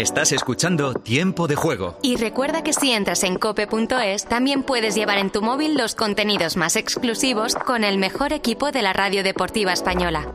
Estás escuchando Tiempo de Juego. Y recuerda que si entras en cope.es, también puedes llevar en tu móvil los contenidos más exclusivos con el mejor equipo de la radio deportiva española.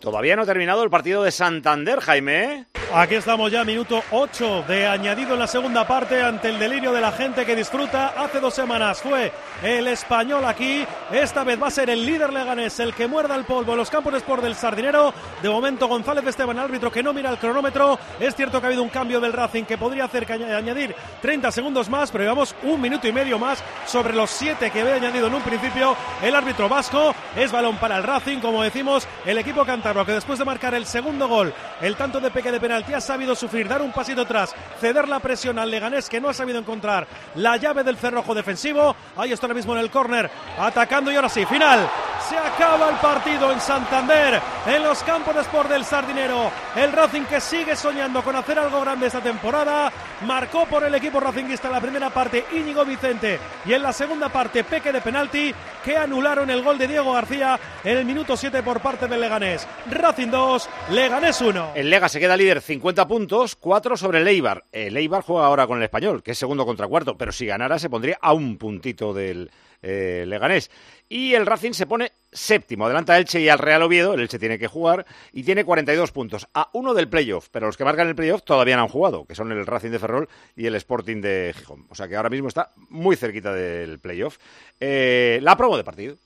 Todavía no ha terminado el partido de Santander, Jaime. Aquí estamos ya, minuto 8 de añadido en la segunda parte ante el delirio de la gente que disfruta. Hace dos semanas fue el español aquí. Esta vez va a ser el líder leganés el que muerda el polvo en los campos de sport del Sardinero. De momento, González Esteban, árbitro que no mira el cronómetro. Es cierto que ha habido un cambio del Racing que podría hacer que añ- añadir 30 segundos más, pero llevamos un minuto y medio más sobre los 7 que había añadido en un principio el árbitro vasco. Es balón para el Racing, como decimos, el equipo que después de marcar el segundo gol, el tanto de peque de penalti, ha sabido sufrir, dar un pasito atrás, ceder la presión al Leganés que no ha sabido encontrar la llave del cerrojo defensivo. Ahí está ahora mismo en el córner, atacando y ahora sí, final. Se acaba el partido en Santander, en los campos de sport del Sardinero. El Racing que sigue soñando con hacer algo grande esta temporada. Marcó por el equipo racinguista en la primera parte Íñigo Vicente y en la segunda parte Peque de penalti que anularon el gol de Diego García en el minuto 7 por parte del Leganés. Racing 2, Leganés 1. El Lega se queda líder 50 puntos, 4 sobre el Eibar. El Eibar juega ahora con el Español, que es segundo contra cuarto, pero si ganara se pondría a un puntito del eh, Leganés. Y el Racing se pone séptimo, adelanta a Elche y al Real Oviedo, el Elche tiene que jugar, y tiene 42 puntos, a uno del playoff, pero los que marcan el playoff todavía no han jugado, que son el Racing de Ferrol y el Sporting de Gijón. O sea que ahora mismo está muy cerquita del playoff. Eh, la promo de partido.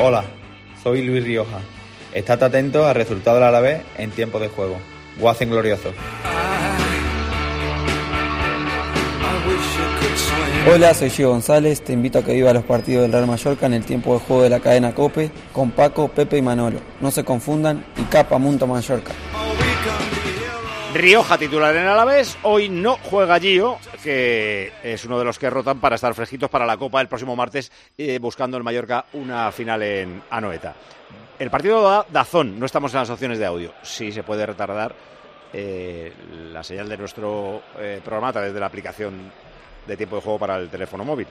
Hola, soy Luis Rioja. Estad atento al resultado a la vez en tiempo de juego. Guacen glorioso. Hola, soy Gio González. Te invito a que viva los partidos del Real Mallorca en el tiempo de juego de la cadena Cope con Paco, Pepe y Manolo. No se confundan y capa Munto Mallorca. Rioja titular en Alavés, hoy no juega Gio, que es uno de los que rotan para estar fresquitos para la Copa el próximo martes, eh, buscando el Mallorca una final en Anoeta. El partido da Dazón, no estamos en las opciones de audio. Sí se puede retardar eh, la señal de nuestro eh, programa a través de la aplicación de tiempo de juego para el teléfono móvil.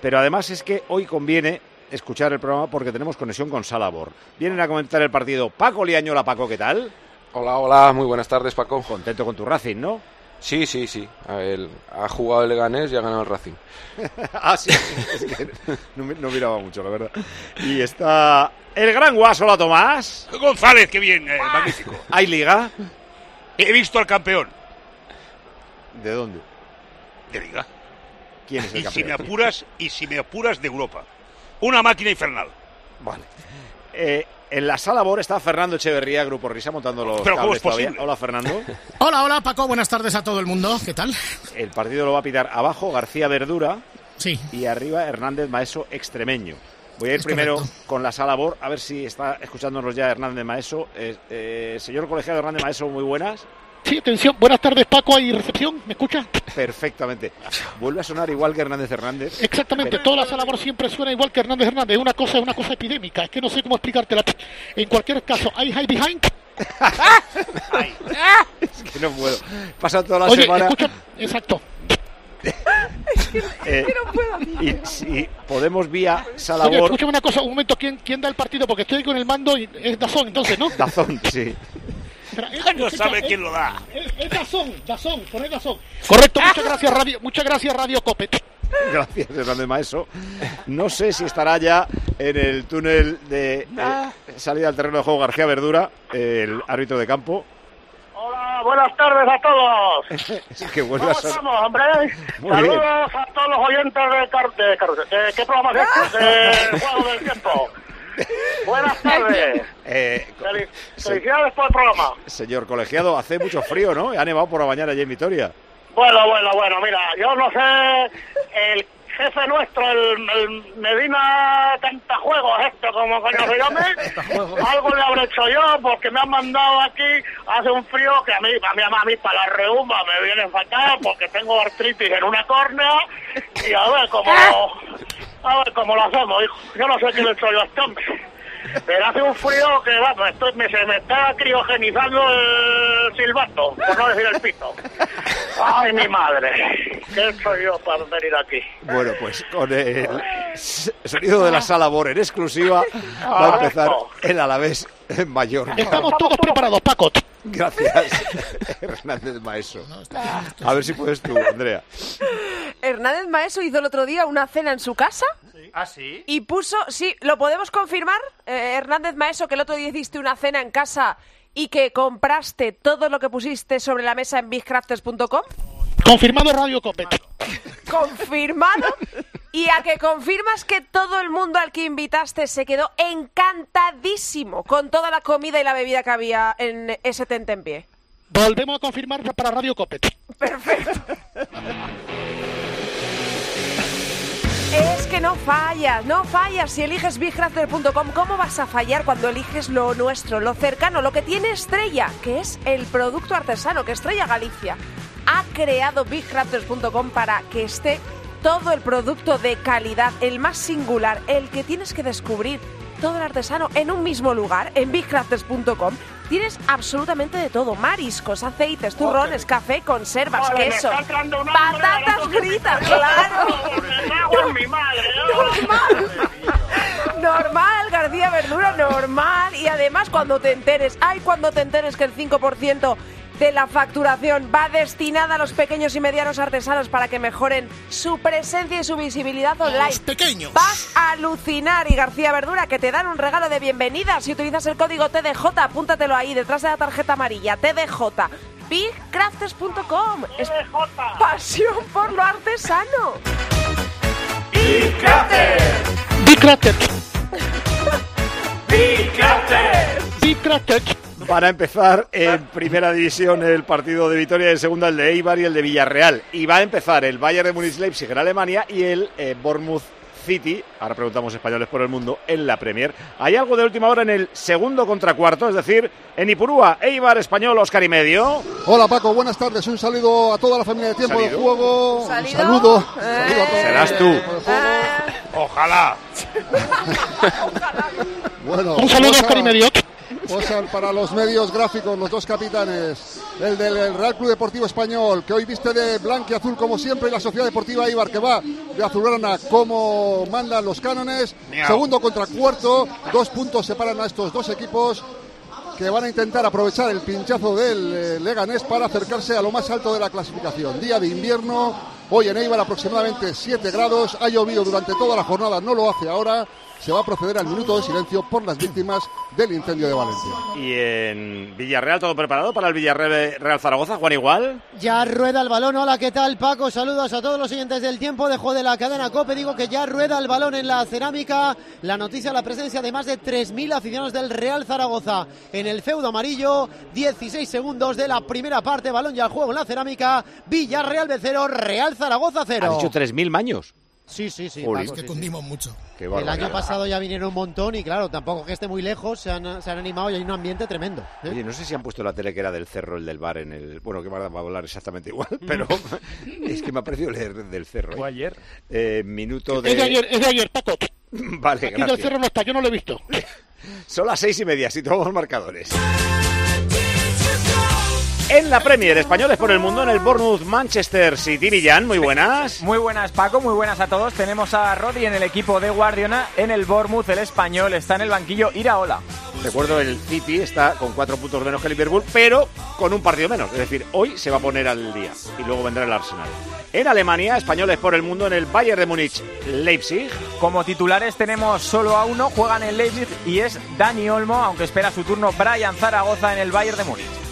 Pero además es que hoy conviene escuchar el programa porque tenemos conexión con Salabor. Vienen a comentar el partido Paco Liañola. Paco, ¿qué tal? Hola, hola, muy buenas tardes, Paco. Contento con tu Racing, ¿no? Sí, sí, sí. A ver, ha jugado el Leganés y ha ganado el Racing. ah, sí. Es que no, mi- no miraba mucho, la verdad. Y está el gran Guasola Tomás. González, qué bien, eh, magnífico. ¿Hay liga? He visto al campeón ¿De dónde? de liga. ¿Quién es el Y si me campeón? apuras, y si me apuras de Europa. Una máquina infernal. Vale. Eh, en la sala Bor está Fernando Echeverría, Grupo Risa, montando los Pero ¿cómo cables es todavía. Hola, Fernando. Hola, hola Paco, buenas tardes a todo el mundo. ¿Qué tal? El partido lo va a pitar abajo García Verdura Sí. y arriba Hernández Maeso Extremeño. Voy a ir Es primero correcto. con la sala Bor, a ver si está escuchándonos ya Hernández Maeso. Eh, eh, señor colegiado Hernández Maeso, muy buenas. Sí, atención, buenas tardes Paco, ¿hay recepción? ¿Me escucha? Perfectamente. Vuelve a sonar igual que Hernández Hernández. Exactamente, Pero- toda la sala siempre suena igual que Hernández Hernández, una cosa es una cosa epidémica, es que no sé cómo explicártela. En cualquier caso, ¿hay high behind? Es que no puedo. Pasa toda la Oye, semana. escucha, exacto. eh, y si podemos vía sala Oye, escúchame una cosa, un momento, ¿quién, quién da el partido? Porque estoy con el mando y es Dazón, entonces, ¿no? Dazón, sí. No sabe quién lo da. Es, es Dazón, Dazón, poned Dazón. Correcto, muchas gracias Radio, muchas gracias Radio Copet. Gracias, Hernández Maeso. No sé si estará ya en el túnel de eh, salida al terreno de juego García Verdura, el árbitro de campo. Hola, buenas tardes a todos. Es que ¿Cómo a estamos, hombre? Muy Saludos bien. a todos los oyentes de, Car de, Car- de- ¿Qué programa es este? De Juego del Tiempo. Buenas tardes. Eh, Felic- Felicidades por el programa. señor colegiado, hace mucho frío, ¿no? Ha nevado por la mañana allí en Vitoria. Bueno, bueno, bueno, mira, yo no sé el, jefe nuestro, el, el Medina Cantajuegos, esto, como coño se llame, algo le habré hecho yo porque me han mandado aquí, hace un frío que a mí, a mí, a mí para la reuma me viene fatal porque tengo artritis en una córnea y a ver cómo, a ver cómo lo hacemos, hijo. Yo no sé qué le he hecho yo a este hombre. Pero hace un frío que va, pues, estoy- me, se me está criogenizando el silbato, por no decir el pito. Ay, mi madre, ¿qué soy yo para venir aquí? Bueno, pues con el sonido de la sala Bor en exclusiva va a empezar el Alavés en Mallorca. Estamos todos preparados, Paco. Gracias, Hernández Maeso. A ver si puedes tú, Andrea. Hernández Maeso hizo el otro día una cena en su casa ¿Ah, sí? y puso, sí, ¿lo podemos confirmar? Eh, Hernández Maeso, que el otro día hiciste una cena en casa y que compraste todo lo que pusiste sobre la mesa en bigcrafters.com. Confirmado Radio Copet. Confirmado. Y a que confirmas que todo el mundo al que invitaste se quedó encantadísimo con toda la comida y la bebida que había en ese tente en pie. Volvemos a confirmar para Radio Copet. Es que no fallas, no fallas. Si eliges bigcrafter.com, ¿cómo vas a fallar cuando eliges lo nuestro, lo cercano, lo que tiene Estrella, que es el producto artesano que Estrella Galicia ha creado bigcrafters.com para que esté todo el producto de calidad, el más singular, el que tienes que descubrir todo el artesano en un mismo lugar, en bigcrafters.com. Tienes absolutamente de todo, mariscos, aceites, turrones, café, conservas, Joder, me queso, está entrando un hambre de la patatas fritas, claro. Madre, Normal, García Verdura, normal. Y además cuando te enteres, ay, cuando te enteres que el 5% de la facturación va destinada a los pequeños y medianos artesanos para que mejoren su presencia y su visibilidad online. Los pequeños. Vas a alucinar y García Verdura que te dan un regalo de bienvenida si utilizas el código TDJ, apúntatelo ahí detrás de la tarjeta amarilla, TDJ. BigCrafters.com es pasión por lo artesano. Bicratet. Bicratet. Para empezar, en primera división el partido de Vitoria, en segunda el de Eibar y el de Villarreal. Y va a empezar el Bayern de Múnich Leipzig en Alemania y el eh, Bournemouth City, ahora preguntamos españoles por el mundo, en la Premier. Hay algo de última hora en el segundo contra cuarto, es decir, en Ipurúa, Eibar, Español, Oscar y medio. Hola Paco, buenas tardes. Un saludo a toda la familia de Tiempo de ¿Salido? Juego. Un ¿Salido? saludo. Eh. Saludo a todos. Serás tú. Ojalá. Bueno, Un saludo a Oscar- Oscar y medio. Oscar, para los medios gráficos, los dos capitanes, el del Real Club Deportivo Español, que hoy viste de blanco y azul como siempre, y la Sociedad Deportiva Ibar, que va de azulgrana como mandan los cánones. Segundo contra cuarto, dos puntos separan a estos dos equipos que van a intentar aprovechar el pinchazo del eh, Leganés para acercarse a lo más alto de la clasificación. Día de invierno, hoy en Eibar aproximadamente 7 grados, ha llovido durante toda la jornada, no lo hace ahora. Se va a proceder al minuto de silencio por las víctimas del incendio de Valencia. Y en Villarreal, todo preparado para el Villarreal Real Zaragoza, Juan Igual. Ya rueda el balón. Hola, ¿qué tal, Paco? Saludos a todos los siguientes del tiempo. Dejo de la cadena Cope. Digo que ya rueda el balón en la cerámica. La noticia, la presencia de más de 3.000 aficionados del Real Zaragoza en el feudo amarillo. 16 segundos de la primera parte. Balón ya al juego en la cerámica. Villarreal de cero, Real Zaragoza Ha cero. dicho 3.000 maños. Sí, sí, sí. Paco, que sí, cundimos mucho. Qué El año pasado ya vinieron un montón y claro, tampoco que esté muy lejos, se han, se han animado y hay un ambiente tremendo. ¿eh? Oye, no sé si han puesto la tele que era del cerro, el del bar en el. Bueno, que va a hablar exactamente igual, pero es que me ha parecido leer del cerro. Fue ¿eh? ayer. Eh, minuto Es de de. ayer, es de ayer, Paco. Vale, Aquí del gracias. cerro no está, yo no lo he visto. Son las seis y media, si tomamos marcadores. En la Premier, españoles por el mundo, en el Bournemouth Manchester City, Millán, muy buenas. Muy buenas, Paco, muy buenas a todos. Tenemos a Rodri en el equipo de Guardiana. En el Bournemouth, el español, está en el banquillo Iraola. Recuerdo, el City está con cuatro puntos menos que el Liverpool, pero con un partido menos. Es decir, hoy se va a poner al día y luego vendrá el Arsenal. En Alemania, españoles por el mundo, en el Bayern de Múnich, Leipzig. Como titulares tenemos solo a uno, juegan en Leipzig y es Dani Olmo, aunque espera su turno Brian Zaragoza en el Bayern de Múnich.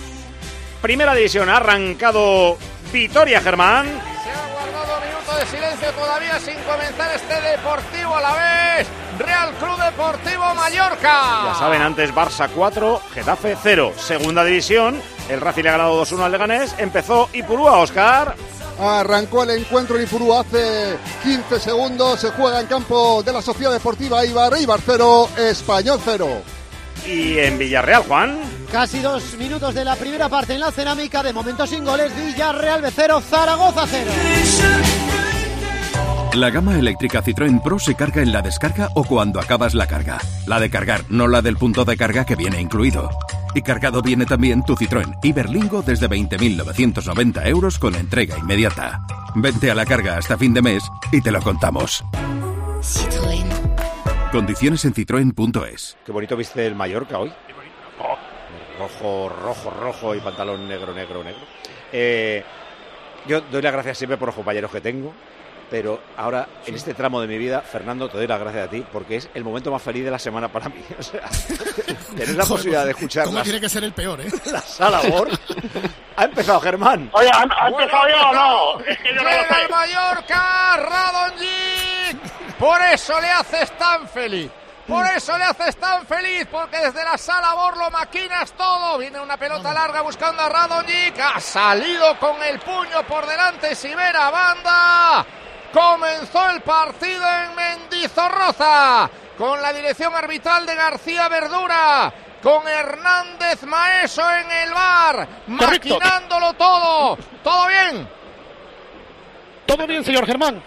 Primera división, ha arrancado Vitoria Germán. Se ha guardado minuto de silencio todavía sin comenzar este Deportivo a la vez. Real Club Deportivo Mallorca. Ya saben, antes Barça 4, Getafe 0. Segunda división, el Racing le ha ganado 2-1 al Leganés. Empezó Ipurúa, Oscar. Arrancó el encuentro en Ifurú hace 15 segundos. Se juega en campo de la Sociedad Deportiva Ibar. Ibar 0, Español 0. Y en Villarreal, Juan. Casi dos minutos de la primera parte en la cerámica. De momento sin goles. Villarreal de 0, Zaragoza 0. La gama eléctrica Citroën Pro se carga en la descarga o cuando acabas la carga. La de cargar, no la del punto de carga que viene incluido. Y cargado viene también tu Citroën Iberlingo desde 20.990 euros con entrega inmediata. Vente a la carga hasta fin de mes y te lo contamos. Citroën. Condiciones en citroen.es. Qué bonito viste el Mallorca hoy. Rojo, rojo, rojo y pantalón negro, negro, negro. Eh, yo doy las gracias siempre por los compañeros que tengo, pero ahora, en este tramo de mi vida, Fernando, te doy las gracias a ti, porque es el momento más feliz de la semana para mí. O sea, tener la posibilidad de escuchar ¿Cómo las- tiene que ser el peor, eh? la sala Bor. Ha empezado Germán. Oye, ¿ha, ha empezado ya o no? Es que yo no lo Llega sé. el Mallorca, Radonjic. Por eso le haces tan feliz. Por eso le haces tan feliz, porque desde la sala Bor lo maquinas todo. Viene una pelota larga buscando a Radonjic. Ha salido con el puño por delante Sibera Banda. Comenzó el partido en Mendizorroza con la dirección arbitral de García Verdura. Con Hernández Maeso en el bar, maquinándolo todo. ¿Todo bien? Todo bien, señor Germán.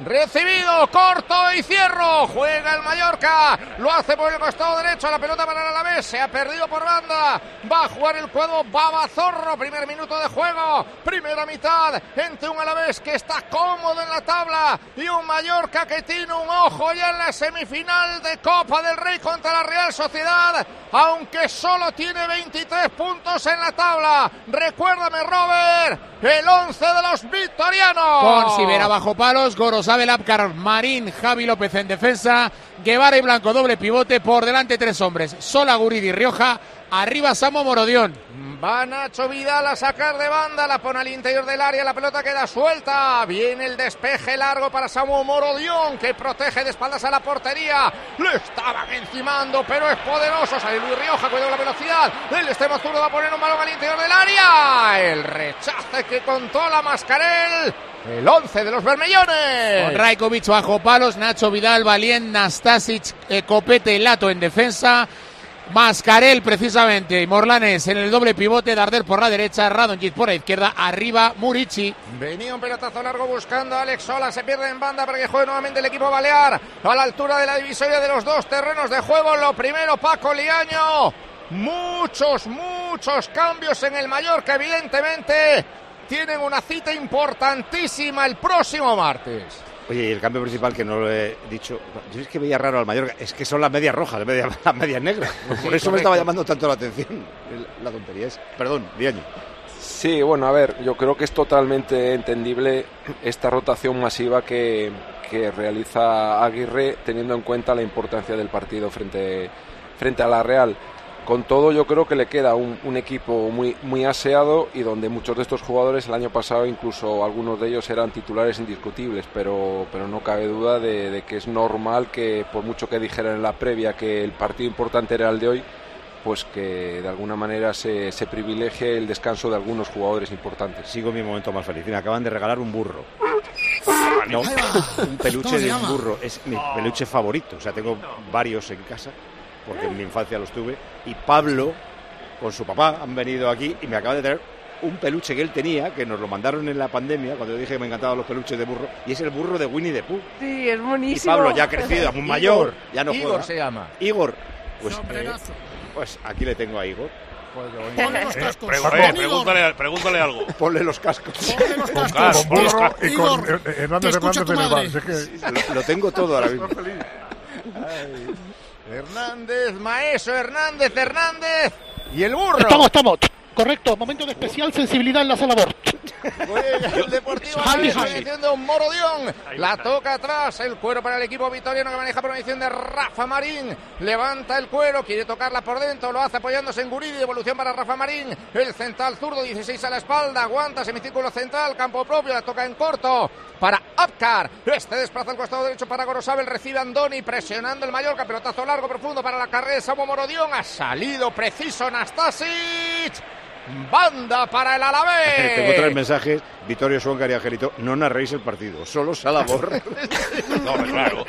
Recibido, corto y cierro. Juega el Mallorca. Lo hace por el costado derecho. La pelota para el Alavés. Se ha perdido por banda. Va a jugar el cuadro Babazorro. Primer minuto de juego. Primera mitad. Entre un Alavés que está cómodo en la tabla. Y un Mallorca que tiene un ojo ya en la semifinal de Copa del Rey contra la Real Sociedad. Aunque solo tiene 23 puntos en la tabla. Recuérdame, Robert. El 11 de los victorianos. Con Sibera bajo palos, Gorosabel, Abkar, Marín, Javi López en defensa, Guevara y Blanco doble pivote, por delante tres hombres, Sola, Guridi, Rioja, arriba Samo Morodión. Va Nacho Vidal a sacar de banda, la pone al interior del área, la pelota queda suelta. Viene el despeje largo para Samu Morodión, que protege de espaldas a la portería. Le estaban encimando, pero es poderoso. Sale Luis Rioja, cuidado la velocidad. El extremo zurdo va a poner un balón al interior del área. El rechace que controla Mascarel. El 11 de los Bermellones. Con Rajkovic bajo palos, Nacho Vidal, Valien, Nastasic, eh, Copete Lato en defensa. Mascarel precisamente, y Morlanes en el doble pivote, Darder por la derecha, Radonjic por la izquierda, arriba Murici. Venía un pelotazo largo buscando a Alex Sola. Se pierde en banda para que juegue nuevamente el equipo balear. A la altura de la divisoria de los dos terrenos de juego. Lo primero, Paco Liaño. Muchos, muchos cambios en el Mallorca, evidentemente. Tienen una cita importantísima el próximo martes. Oye, y el cambio principal que no lo he dicho, yo es que veía raro al Mallorca, es que son las medias rojas, las medias, negras. Por eso me estaba llamando tanto la atención. La tontería es. Perdón, Diaño. Sí, bueno, a ver, yo creo que es totalmente entendible esta rotación masiva que, que realiza Aguirre teniendo en cuenta la importancia del partido frente, frente a la Real. Con todo, yo creo que le queda un, un equipo muy, muy aseado y donde muchos de estos jugadores el año pasado, incluso algunos de ellos eran titulares indiscutibles, pero, pero no cabe duda de, de que es normal que, por mucho que dijeran en la previa que el partido importante era el de hoy, pues que de alguna manera se, se privilegie el descanso de algunos jugadores importantes. Sigo mi momento más feliz. Me acaban de regalar un burro. No, un peluche ¿Cómo se de un burro. Es mi peluche favorito. O sea, tengo varios en casa, porque en mi infancia los tuve. Y Pablo, con su papá, han venido aquí y me acaban de traer un peluche que él tenía, que nos lo mandaron en la pandemia, cuando yo dije que me encantaban los peluches de burro, y es el burro de Winnie the Pooh. Sí, es Y buenísimo. Pablo ya ha crecido, es muy mayor, ya no Igor juega. se llama. Igor. Pues, eh, pues aquí le tengo a Igor. Ponle los cascos. pregúntale, pregúntale algo. Ponle los cascos. Ponle los cascos. Burro cascos. y con eh, Hernández Hernández tu en el madre. bar. Es que- Lo, lo tengo todo ahora mismo. Hernández, Maeso, Hernández, Hernández. Y el burro. Estamos, estamos. Correcto, momento de especial sensibilidad en la sala Bor. Juega el Deportivo Javi, de un Morodión. La toca atrás, el cuero para el equipo vitoriano que maneja por medición de Rafa Marín. Levanta el cuero, quiere tocarla por dentro, lo hace apoyándose en Guridi. Devolución para Rafa Marín. El central zurdo, 16 a la espalda. Aguanta, semicírculo central, campo propio, la toca en corto para Apcar. Este desplaza al costado derecho para Gorosabel. Recibe Andoni presionando el Mallorca. Pelotazo largo, profundo para la carrera de Samu Morodión. Ha salido preciso Nastasic. Banda para el Alavés. Tengo tres mensajes. Vittorio Suoncar y Angelito, no narréis el partido, solo Salabor. No, claro.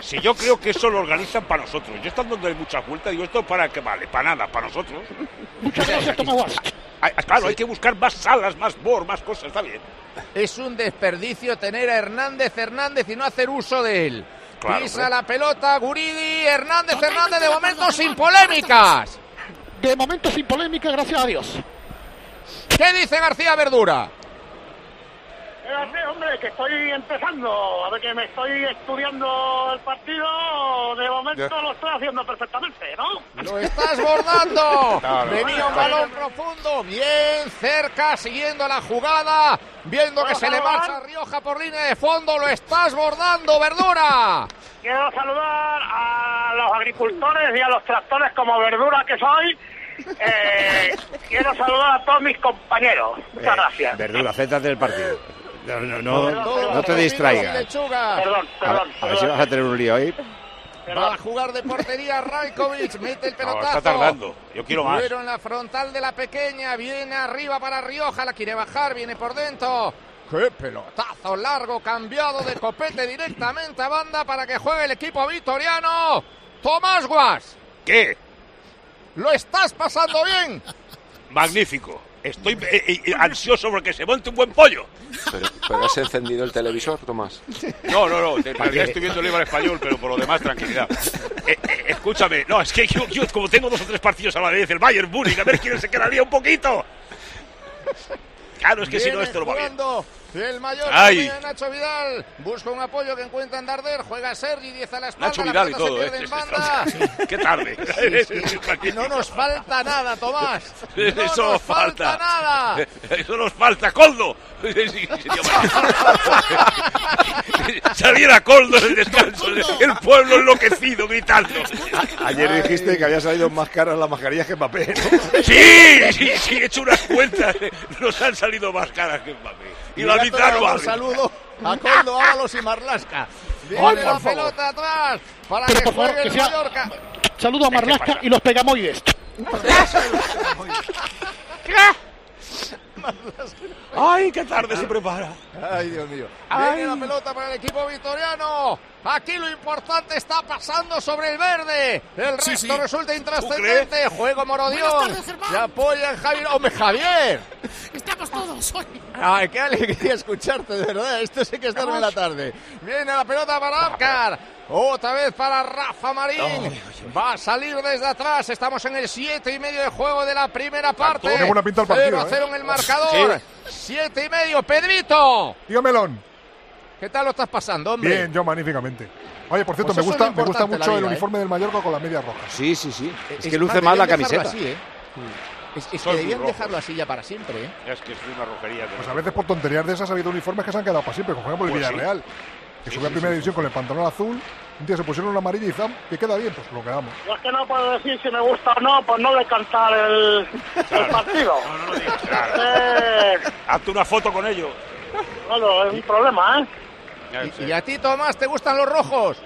Si yo creo que eso lo organizan para nosotros. Yo estando dándole muchas vueltas, digo, ¿esto para qué vale? Para nada, para nosotros. Muchas gracias, Claro, hay que buscar más salas, más bor, más cosas, está bien. Es un desperdicio tener a Hernández Hernández y no hacer uso de él. Claro, Pisa la pelota, Guridi, Hernández Hernández, de momento sin polémicas. De momento sin polémica, gracias a Dios. ¿Qué dice García Verdura? Fíjate, hombre, que estoy empezando, a ver que me estoy estudiando el partido, de momento lo estoy haciendo perfectamente, ¿no? Lo estás bordando. Claro. Venía un balón profundo, bien cerca, siguiendo la jugada, viendo que ¿Puedo se le marcha a Rioja por línea de fondo. Lo estás bordando, Verdura. Quiero saludar a los agricultores y a los tractores como verdura que soy. Eh, quiero saludar a todos mis compañeros. Muchas gracias. Verdura, céntrate del partido. No, no, no, te distraigas. lechuga. Perdón, A ver, a ver si vas a tener un lío ahí. Va a jugar de portería Rajkovic, mete el No, pelotazo. está tardando. Yo quiero más. Duero en la frontal de la pequeña, viene arriba para Rioja, la quiere bajar, viene por dentro. ¡Qué pelotazo largo cambiado de copete directamente a banda para que juegue el equipo vitoriano! ¡Tomás Guas! ¿Qué? ¿Lo estás pasando bien? Magnífico. Estoy eh, eh, ansioso porque se monte un buen pollo. Pero, pero has encendido el televisor, Tomás. No, no, no. En realidad estoy viendo el Eibar español, pero por lo demás, tranquilidad. Eh, eh, escúchame. No, es que yo, yo como tengo dos o tres partidos a la vez, el Bayern Múnich, a ver quién se quedaría un poquito. Claro, es que si no, esto no va bien. El mayor Ay. Nacho Vidal busca un apoyo que encuentra en Darder, juega Sergi, 10 a la espalda, Nacho la Vidal y todo, se ¿eh? pierde en banda. Qué tarde. Sí, sí. No nos falta nada, Tomás. No Eso nos nos falta falta. nada. Eso nos falta, Coldo. Saliera Coldo en el descanso, el pueblo enloquecido gritando. Ayer dijiste que había salido más caras las mascarillas que Mbappé, ¿no? Sí, sí, sí, he hecho unas cuentas. Nos han salido más caras que Mbappé. Y la Mira, un saludo a Coldo, Ábalos y Marlasca. Viene Ay, la favor. pelota atrás para Pero que por favor, juegue que el sea- Mallorca. Saludo a Marlasca y los pegamoides. Ay, qué tarde se prepara. Ay, Dios mío. Ay. Viene la pelota para el equipo victoriano. Aquí lo importante está pasando sobre el verde. El Sí, resto sí. resulta intrascendente. Juego Morodión. Se apoya en Javier. ¡Hombre, Javier! Estamos todos hoy. Ay, qué alegría escucharte, de verdad. Esto sí que es darme la tarde. Viene la pelota para Abkar. Otra vez para Rafa Marín. Va a salir desde atrás. Estamos en el siete y medio de juego de la primera parte. Qué buena pinta el partido, 0 a ¿eh? 0 en el marcador. Siete y medio. Pedrito. Tío Melón. ¿Qué tal lo estás pasando, hombre? Bien, yo magníficamente. Oye, por cierto, Pues me gusta, me gusta la mucho el ¿eh? uniforme del Mallorca con las medias rojas. Sí, sí, sí. Es, Es que luce más, más la camiseta. así, ¿eh? Es, que debían rojos. dejarlo así ya para siempre, ¿eh? Es que es una rojería. Pues a veces por tonterías de esas ha habido uniformes que se han quedado para siempre, como por ejemplo el Pues sí. Villarreal, que Sí, subió a primera sí. división con el pantalón azul, un día se pusieron una amarilla y zam, que queda bien, pues lo quedamos. Yo es que no puedo decir si me gusta o no, por no decantar el, el partido. No, no lo digas. Claro. Eh, Hazte una foto con ellos. bueno, es un problema, ¿eh? Y, y a ti, Tomás, te gustan los rojos?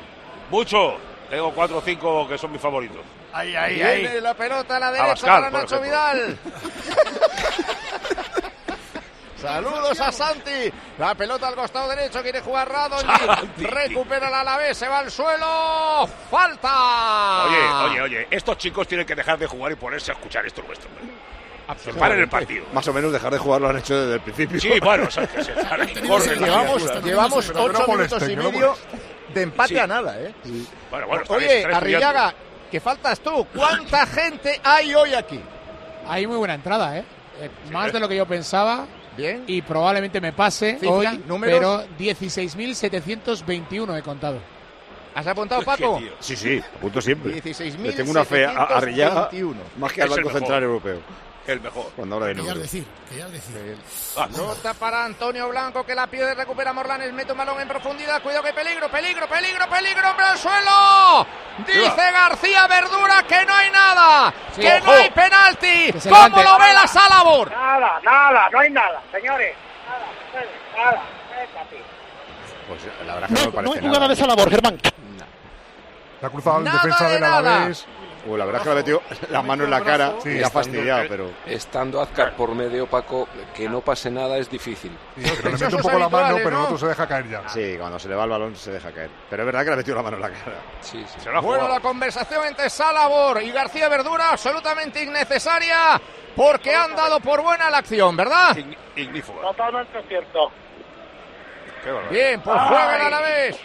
Mucho. Tengo cuatro o cinco que son mis favoritos. Ahí, Viene la pelota a la derecha Abascal, para Nacho. Vidal. Saludos a Santi. La pelota al costado derecho. Quiere jugar Radonjic. Santi. Recupera el Alavés. Se va al suelo. ¡Falta! Oye, oye, oye. Estos chicos tienen que dejar de jugar y ponerse a escuchar esto nuestro. hombre. Se paren el partido. Más o menos dejar de jugar lo han hecho desde el principio. Sí, bueno, o sea, que se corren. Llevamos, las llevamos no ocho molesten, minutos y no medio de empate Sí. a nada, ¿eh? Bueno, bueno, está bien, Oye, Arrillaga, que faltas tú. ¿Cuánta gente hay hoy aquí? Hay muy buena entrada, ¿eh? Eh, Más de lo que yo pensaba. Bien. Y probablemente me pase Cifra, hoy, números. pero 16.721 he contado. ¿Has apuntado, Paco? Sí, sí, apunto siempre. 16.721. Le tengo una fe a, a Arrillaga más que al Banco. Central Europeo. El mejor. Cuando habla de números. decir, decir. Ah, Nota para Antonio Blanco que la pierde, recupera Morlanes, mete un balón en profundidad. Cuidado que peligro, peligro, peligro, peligro, hombre al suelo. Dice García Verdura que no hay nada, Sí, que ojo. no hay penalti. ¿Cómo lo ve la Salabor? Nada, nada, no hay nada, señores. Nada, nada. Pues la verdad que no, me No, parece no hay jugada nada. de esa labor, Germán. La ha cruzado el defensa de del nada. Alavés. Uy, la verdad es que le ha metido la mano en la cara Sí, y ha fastidiado, pero... Estando Azcar por medio, Paco, que no pase nada es difícil. Pero le mete un poco la mano, pero el otro se deja caer ya. Sí, cuando se le va el balón se deja caer. Pero es verdad que le ha metido la mano en la cara. Sí, sí. Se lo ha Bueno, jugado. la conversación entre Salabor y García Verdura absolutamente innecesaria porque han dado por buena la acción, ¿verdad? Totalmente cierto. Bien, pues juegan a la vez.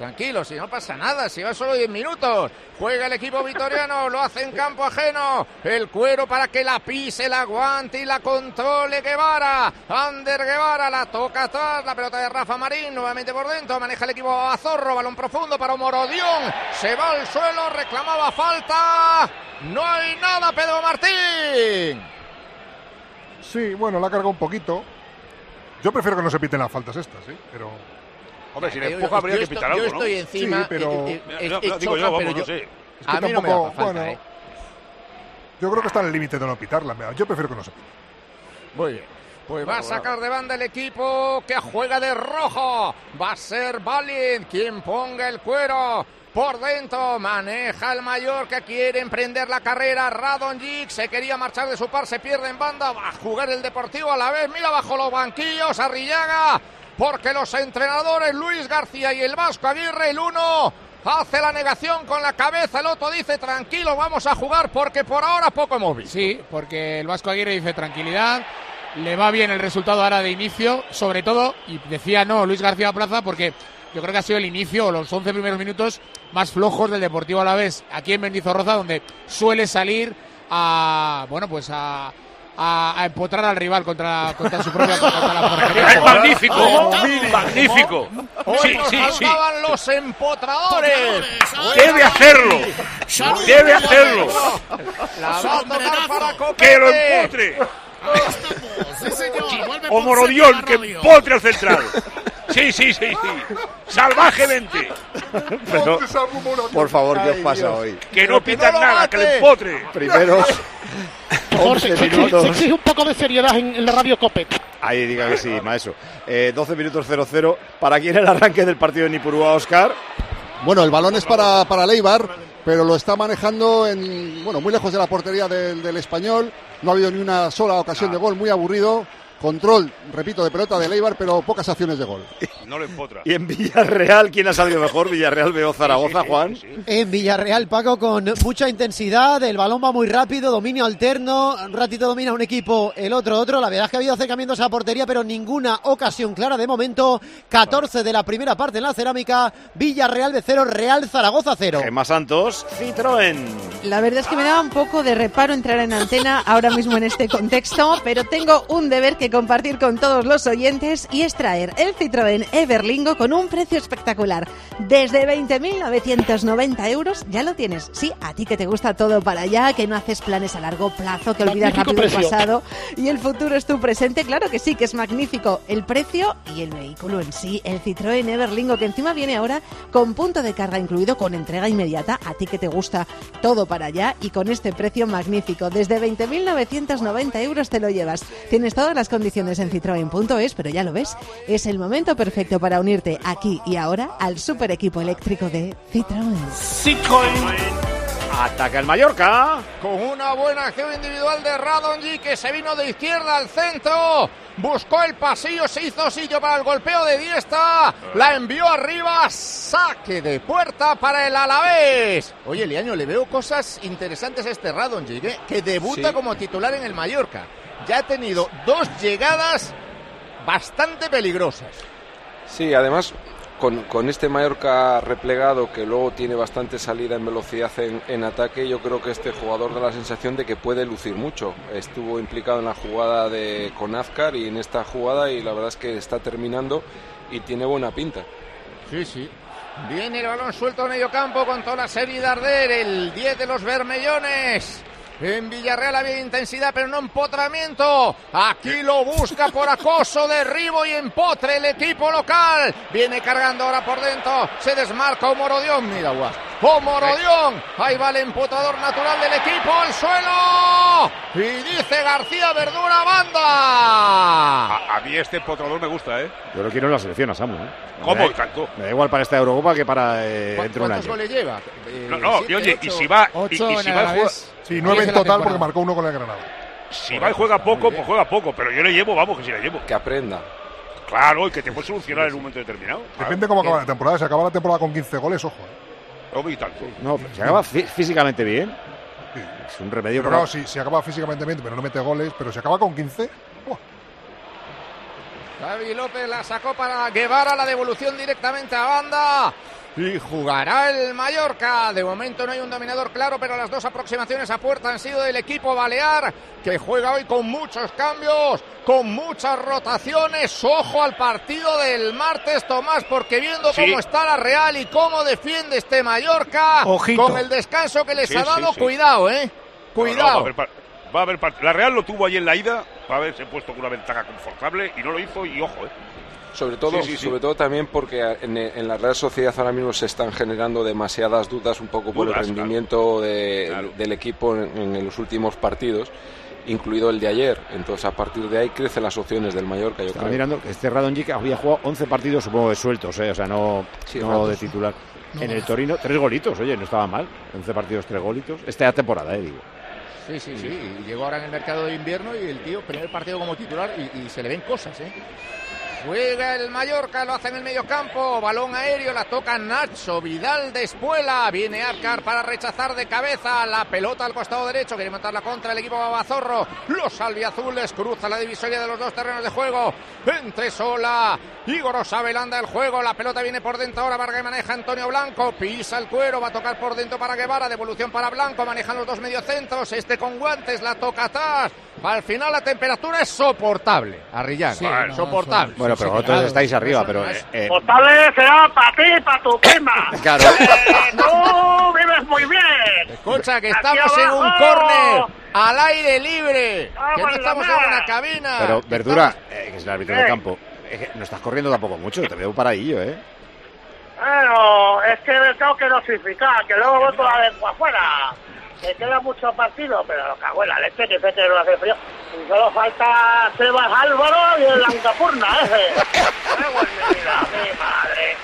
Tranquilo, si no pasa nada, si va solo 10 minutos. Juega el equipo vitoriano, lo hace en campo ajeno. El cuero para que la pise, la aguante y la controle Guevara. Ander Guevara la toca atrás, la pelota de Rafa Marín, nuevamente por dentro. Maneja el equipo Azorro, balón profundo para Morodión. Se va al suelo, reclamaba falta. No hay nada, Pedro Martín. Sí, bueno, la ha cargado un poquito. Yo prefiero que no se piten las faltas estas, ¿sí? Pero... Hombre, si Yo- le empuja habría yo que estoy- pitar yo algo, ¿no? estoy encima, Sí, pero... eh, eh, es- No, no, es digo yo, vamos, pero no yo- sé. Es que a mí no me da tampoco, falta, bueno, ¿eh? Yo creo que está en el límite de no pitarla. Yo prefiero que no se pite. Muy bien. Pues va a sacar de banda el equipo que juega de rojo. Va a ser Valiant quien ponga el cuero. Por dentro maneja el mayor que quiere emprender la carrera. Radonjic se quería marchar de su par, se pierde en banda. Va a jugar el Deportivo a la vez. Mira bajo los banquillos, Arrillaga. Porque los entrenadores Luis García y el Vasco Aguirre, el uno hace la negación con la cabeza, el otro dice tranquilo, vamos a jugar porque por ahora poco hemos visto. Sí, porque el Vasco Aguirre dice tranquilidad, le va bien el resultado ahora de inicio, sobre todo, y decía no Luis García Plaza, porque yo creo que ha sido el inicio los 11 primeros minutos más flojos del Deportivo Alavés aquí en Mendizorroza, donde suele salir a, bueno, pues a, a, a empotrar al rival contra, contra su propia contra la portería. ¡Es magnífico! ¡Magnífico! Hoy Sí, sí, sí. los empotradores. ¡Debe hacerlo! ¡Debe hacerlo! La va a tocar para Copete. ¡Que lo empotre! Sí, señor. Vuelve O Morodión, que empotre al central. Sí, sí, sí, sí. Salvajemente. Pero, por favor, ¿qué os pasa hoy? Que no pitan nada, que le empotre. Primeros Jorge, 11 se, se exige un poco de seriedad en, en la radio Copet. Ahí diga que sí, maestro. Eh, 12 minutos 0-0. ¿Para quién el arranque del partido de Nipurúa, Oscar? Bueno, el balón es para, para Leibar, pero lo está manejando en, bueno, muy lejos de la portería del, del español. No ha habido ni una sola ocasión de gol, muy aburrido. Control, repito, de pelota de Leibar, pero pocas acciones de gol. No lo empotra. Y en Villarreal, ¿quién ha salido mejor? Villarreal veo Zaragoza, Juan. En Villarreal, Paco, con mucha intensidad, el balón va muy rápido, dominio alterno, un ratito domina un equipo, el otro otro. La verdad es que ha habido acercamientos a portería, pero ninguna ocasión clara de momento. 14 de la primera parte en la cerámica, Villarreal de 0, Real Zaragoza 0. Gemma Santos, Citroën. La verdad es que me daba un poco de reparo entrar en antena ahora mismo en este contexto, pero tengo un deber que compartir con todos los oyentes y es traer el Citroën Everlingo con un precio espectacular. Desde 20.990 euros ya lo tienes. Sí, a ti que te gusta todo para allá, que no haces planes a largo plazo, que olvidas Magnífico rápido el pasado y el futuro es tu presente. Claro que sí, que es magnífico el precio y el vehículo en sí. El Citroën Everlingo que encima viene ahora con punto de carga incluido con entrega inmediata. A ti que te gusta todo para allá y con este precio magnífico. Desde 20.990 euros te lo llevas. Tienes todas las condiciones en citroen.es, pero ya lo ves, es el momento perfecto para unirte aquí y ahora al super equipo eléctrico de Citroën. Ataca el Mallorca. Con una buena acción individual de Radonji que se vino de izquierda al centro. Buscó el pasillo, se hizo sitio para el golpeo de Diesta. La envió arriba. Saque de puerta para el Alavés. Oye, Liaño, le veo cosas interesantes a este Radonji, ¿eh? que debuta Sí. como titular en el Mallorca. Ya ha tenido dos llegadas bastante peligrosas. Sí, además con, con este Mallorca replegado que luego tiene bastante salida en velocidad en, en ataque, yo creo que este jugador da la sensación de que puede lucir mucho. Estuvo implicado en la jugada de con Azcar y en esta jugada y la verdad es que está terminando y tiene buena pinta. Sí, sí. Viene el balón suelto en medio campo con toda la serie de Arder, el 10 de los Bermellones. En Villarreal había intensidad, pero no empotramiento. Aquí lo busca por acoso, derribo y empotre el equipo local. Viene cargando ahora por dentro. Se desmarca Omorodión. Mira, guau. Omorodión. Ahí va el empotador natural del equipo al suelo. Y dice García Verdura, banda. A, a mí este potrador me gusta, ¿eh? Yo lo quiero en la selección a Samu. ¿eh? ¿Cómo? Me da- Tanto. Me da igual para esta Eurocopa que para eh, ¿Cu- dentro de un ¿Cuántos año. goles lleva? Eh, No, no, y siete, oye, y si va- y- ocho y si va a Alavés. jugar- Sí, nueve en total porque marcó uno con el Granada. Si va y juega poco, pues juega poco, pero yo le llevo, vamos, que si le llevo. Que aprenda. Claro, y que te puede solucionar en un momento determinado. Depende cómo acaba la temporada. Si acaba la temporada con 15 goles, ojo. ¿eh? No, se acaba fí- físicamente bien. Es un remedio Pero claro, si, si acaba físicamente bien, pero no mete goles, pero si acaba con 15, Javi López la sacó para Guevara, la devolución directamente a banda. Y jugará el Mallorca. De momento no hay un dominador claro, pero las dos aproximaciones a puerta han sido del equipo balear, que juega hoy con muchos cambios, con muchas rotaciones. Ojo al partido del martes, Tomás, porque viendo Sí. cómo está la Real y cómo defiende este Mallorca, Ojito. con el descanso que les Sí, ha dado, sí. cuidado, ¿eh? No, no, Cuidado. va a haber La Real lo tuvo ahí en la ida, para haberse puesto con una ventaja confortable y no lo hizo, y ojo, ¿eh? Sobre todo, Sí, sí, sí. sobre todo también porque en, en la Real Sociedad ahora mismo se están generando demasiadas dudas un poco por Dudas, el rendimiento de- del equipo en, en los últimos partidos, incluido el de ayer. Entonces a partir de ahí crecen las opciones del Mallorca, yo Estaba creo. mirando que este Radonjic había jugado 11 partidos, supongo que sueltos, ¿eh? o sea, no, Sí, no ratos. de titular. No, en el Torino, tres golitos, oye, no estaba mal. 11 partidos, tres golitos. Esta temporada, eh, digo. Sí, sí, sí. Y llegó ahora en el mercado de invierno y el tío, primer partido como titular y, y se le ven cosas, ¿eh? Juega el Mallorca, lo hace en el medio campo, balón aéreo, la toca Nacho, Vidal de Espuela, viene Apcar para rechazar de cabeza, la pelota al costado derecho, quiere montarla contra el equipo Babazorro, los albiazules cruza la divisoria de los dos terrenos de juego, entre sola, Igor Osabelanda el juego, la pelota viene por dentro. Ahora, Vargas maneja Antonio Blanco, pisa el cuero, va a tocar por dentro para Guevara, devolución para Blanco, manejan los dos mediocentros, este con guantes, la toca atrás, al final la temperatura es soportable, Arrillaga, Sí, no, soportable. Bueno, pero vosotros estáis arriba, pero. eh, eh, Potable será para ti y para tu prima. Claro. Eh, tú vives muy bien. Escucha, que Aquí estamos en un córner al aire libre. Que no estamos en una cabina. pero, Verdura, eh, que es el árbitro del Eh. campo, no estás corriendo tampoco mucho, te veo paradillo, ¿eh? Bueno, es que me tengo que dosificar, que luego voy con la lengua afuera. Me queda mucho partido, pero lo cago en la leche, que sé que no hace frío. Y solo falta Sebas Álvaro y el Ancapurna ese. Cago en mi vida, mi madre.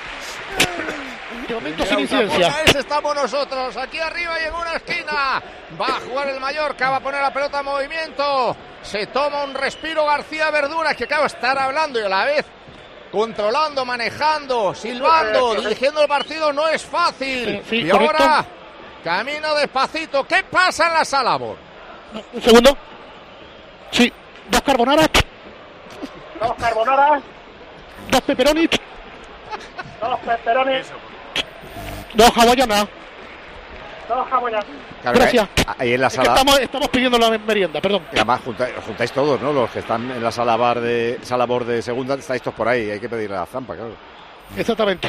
Sin incidencia. Estamos nosotros. Aquí arriba y en una esquina. Va a jugar el Mallorca, va a poner la pelota en movimiento. Se toma un respiro García Verdura, que acaba de estar hablando y a la vez controlando, manejando, silbando, dirigiendo el partido. No es fácil. Sí, y correcto. ahora camina despacito. ¿Qué pasa en la sala, Bor? Un segundo. Sí, dos carbonaras, Dos carbonaras, dos pepperoni, dos pepperones, dos hawaianas. dos. Claro, Gracias. eh, Ahí en la Es que sala. estamos, estamos pidiendo la merienda, perdón. Y además os juntáis todos, ¿no? Los que están en la sala bar de sala bar de segunda, estáis todos por ahí, hay que pedir la zampa, claro. Exactamente.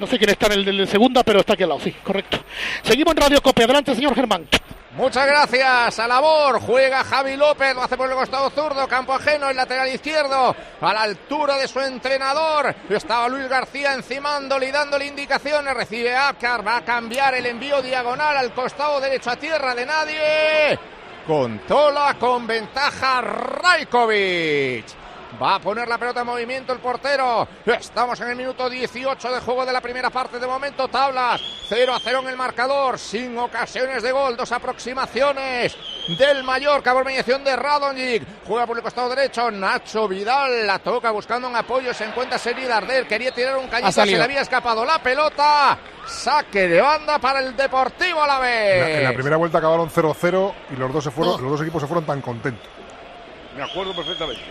No sé quién está en el de segunda, pero está aquí al lado, sí, correcto. Seguimos en Radio Cope. Adelante, señor Germán. Muchas gracias a labor. Juega Javi López, lo hace por el costado zurdo, campo ajeno, el lateral izquierdo, a la altura de su entrenador. Estaba Luis García encimándole y dándole indicaciones. Recibe Apcar, va a cambiar el envío diagonal al costado derecho a tierra de nadie. Controla con ventaja Rajkovic. Va a poner la pelota en movimiento el portero. Estamos en el minuto 18 de juego de la primera parte. De momento, tablas. 0 a 0 en el marcador. Sin ocasiones de gol. Dos aproximaciones del Mallorca por mediación de Radonjic. Juega por el costado derecho. Nacho Vidal la toca buscando un apoyo. Se encuentra Seri Darder. Quería tirar un cañito. Se salido. le había escapado la pelota. Saque de banda para el Deportivo a la En la, vez. en la primera vuelta acabaron 0-0 y los dos, se fueron, los dos equipos se fueron tan contentos. Me acuerdo perfectamente.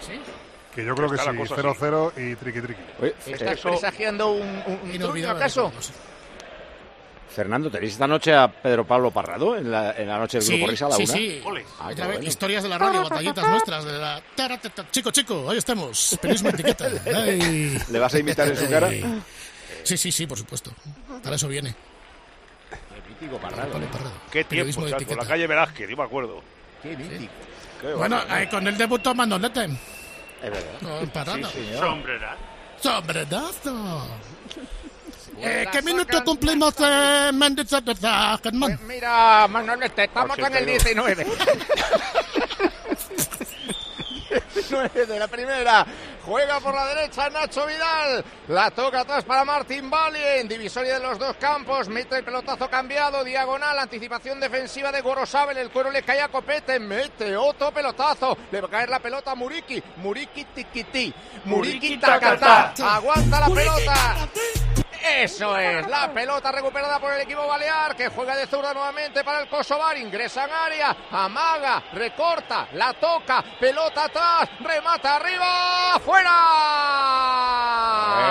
¿Sí? Que yo creo que Está sí, cosa así. 0-0 y triqui triqui. ¿Estás presagiando un, un, un truño, acaso? Fernando, ¿tenéis esta noche a Pedro Pablo Parrado en la, en la noche del Sí, Grupo Risa a la sí, una? sí. Ah, qué Otra vez, bueno. historias de la radio, batallitas nuestras, de la... Chico, chico, ahí estamos. Periodismo etiqueta. Ay. ¿Le vas a imitar en su cara? Sí, sí, sí, por supuesto. Para eso viene. Mítico Pablo Parrado. Qué tiempo, de. La calle Velázquez, yo me acuerdo. Qué mítico. Qué Bueno, eh, con él debutó Mandonete. Es verdad. No, Parrado. Sombrerazo. Sombrerazo. Eh, ¿Qué minuto cumplimos, eh, Méndez de Germán? Mira, Manolete, estamos en el 19. 19 de la primera. Juega por la derecha Nacho Vidal. La toca atrás para Martín Bali en divisoria de los dos campos. Mete el pelotazo cambiado, diagonal, anticipación defensiva de Gorosabel. El cuero le cae a Copete. Mete otro pelotazo. Le va a caer la pelota a Muriki. Muriki tiquití. Muriki tacatá. Aguanta la pelota. Eso es, la pelota recuperada por el equipo balear que juega de zurda nuevamente para el Kosovar, ingresa en área, amaga, recorta, la toca, pelota atrás, remata arriba, fuera.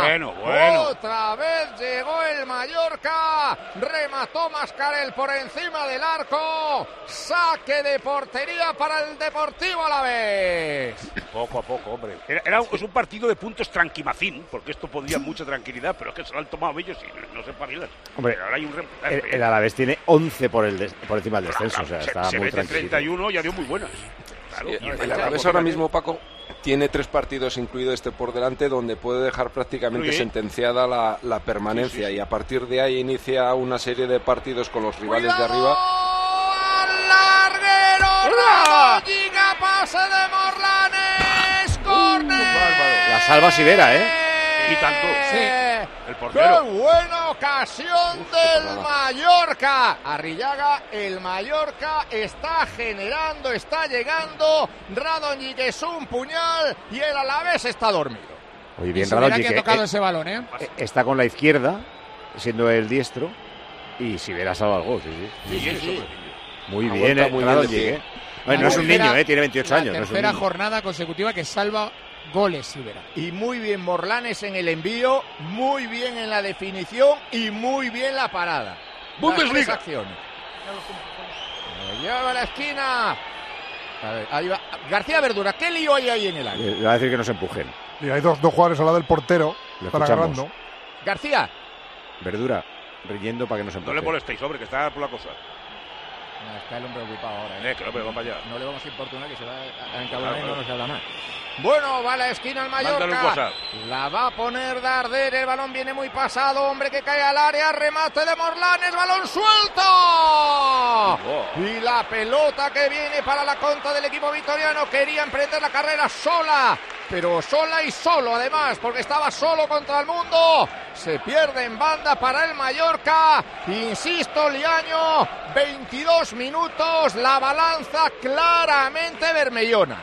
Bueno, bueno. Otra vez llegó el Mallorca, remató Mascarel por encima del arco, saque de portería para el Deportivo a la vez. Poco a poco, hombre. Era, era un- es un partido de puntos tranquimacín, porque esto podía mucha tranquilidad, pero es que se lo han tomado ellos y no se espabilan. Hombre, Pero ahora hay un rem- El, el Alavés tiene 11 por, el des- por encima del descenso, o sea, se, está se muy mete en tranquilo. 31, ya dio muy buenas. Claro, Sí, y el Alavés ahora mismo, Paco, tiene tres partidos, incluido este por delante, donde puede dejar prácticamente Sí. sentenciada la, la permanencia y a partir de ahí inicia una serie de partidos con los rivales de arriba. Larguero, Radojiga, pase de Morlanes, córner. La salva Sivera, ¿eh? Y tanto. ¡Qué El portero. buena ocasión del Mallorca! Arrillaga, el Mallorca está generando, está llegando. Radonjic es un puñal y el Alavés está dormido. Oye, Y bien Radonjic, que ha eh, tocado eh, ese balón, ¿eh? está con la izquierda, siendo el diestro, y si verá salva el gol, sí, sí. Sí, sí, sí. Muy bien, eh, muy bien Radonjic, eh. Bueno, no es un tercera- niño, eh, tiene 28 la años. no es un tercera niño. jornada consecutiva que salva goles, Sivera. Y muy bien Morlanes en el envío, muy bien en la definición y muy bien la parada. Bundesliga. Acciones. Lo lleva a la esquina. A ver, ahí va. García Verdura, ¿qué lío hay ahí en el área? Le le va a decir que no se empujen. Y hay dos, dos jugadores al lado del portero. Lo Están escuchamos. agarrando. García. Verdura, riendo para que no se No empujen. le molestéis, hombre, que está por la cosa. Está el hombre ocupado ahora. Eh, que allá. No le vamos a importunar que se va a encabronar y no nos habla más. Bueno, va a la esquina el Mallorca. La va a poner Darder. El balón viene muy pasado. Hombre que cae al área. Remate de Morlanes. Balón suelto. Y la pelota que viene para la contra del equipo victoriano. Quería emprender la carrera sola. Pero sola y solo además. Porque estaba solo contra el mundo. Se pierde en banda para el Mallorca. Insisto, Liaño. 22 minutos. La balanza claramente vermellona.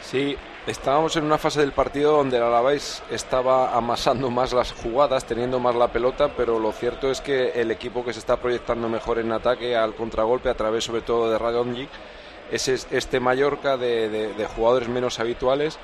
Sí, estábamos en una fase del partido donde el Alavés estaba amasando más las jugadas, teniendo más la pelota, pero lo cierto es que el equipo que se está proyectando mejor en ataque al contragolpe, a través sobre todo de Radonjic, es es- este Mallorca de- de jugadores menos habituales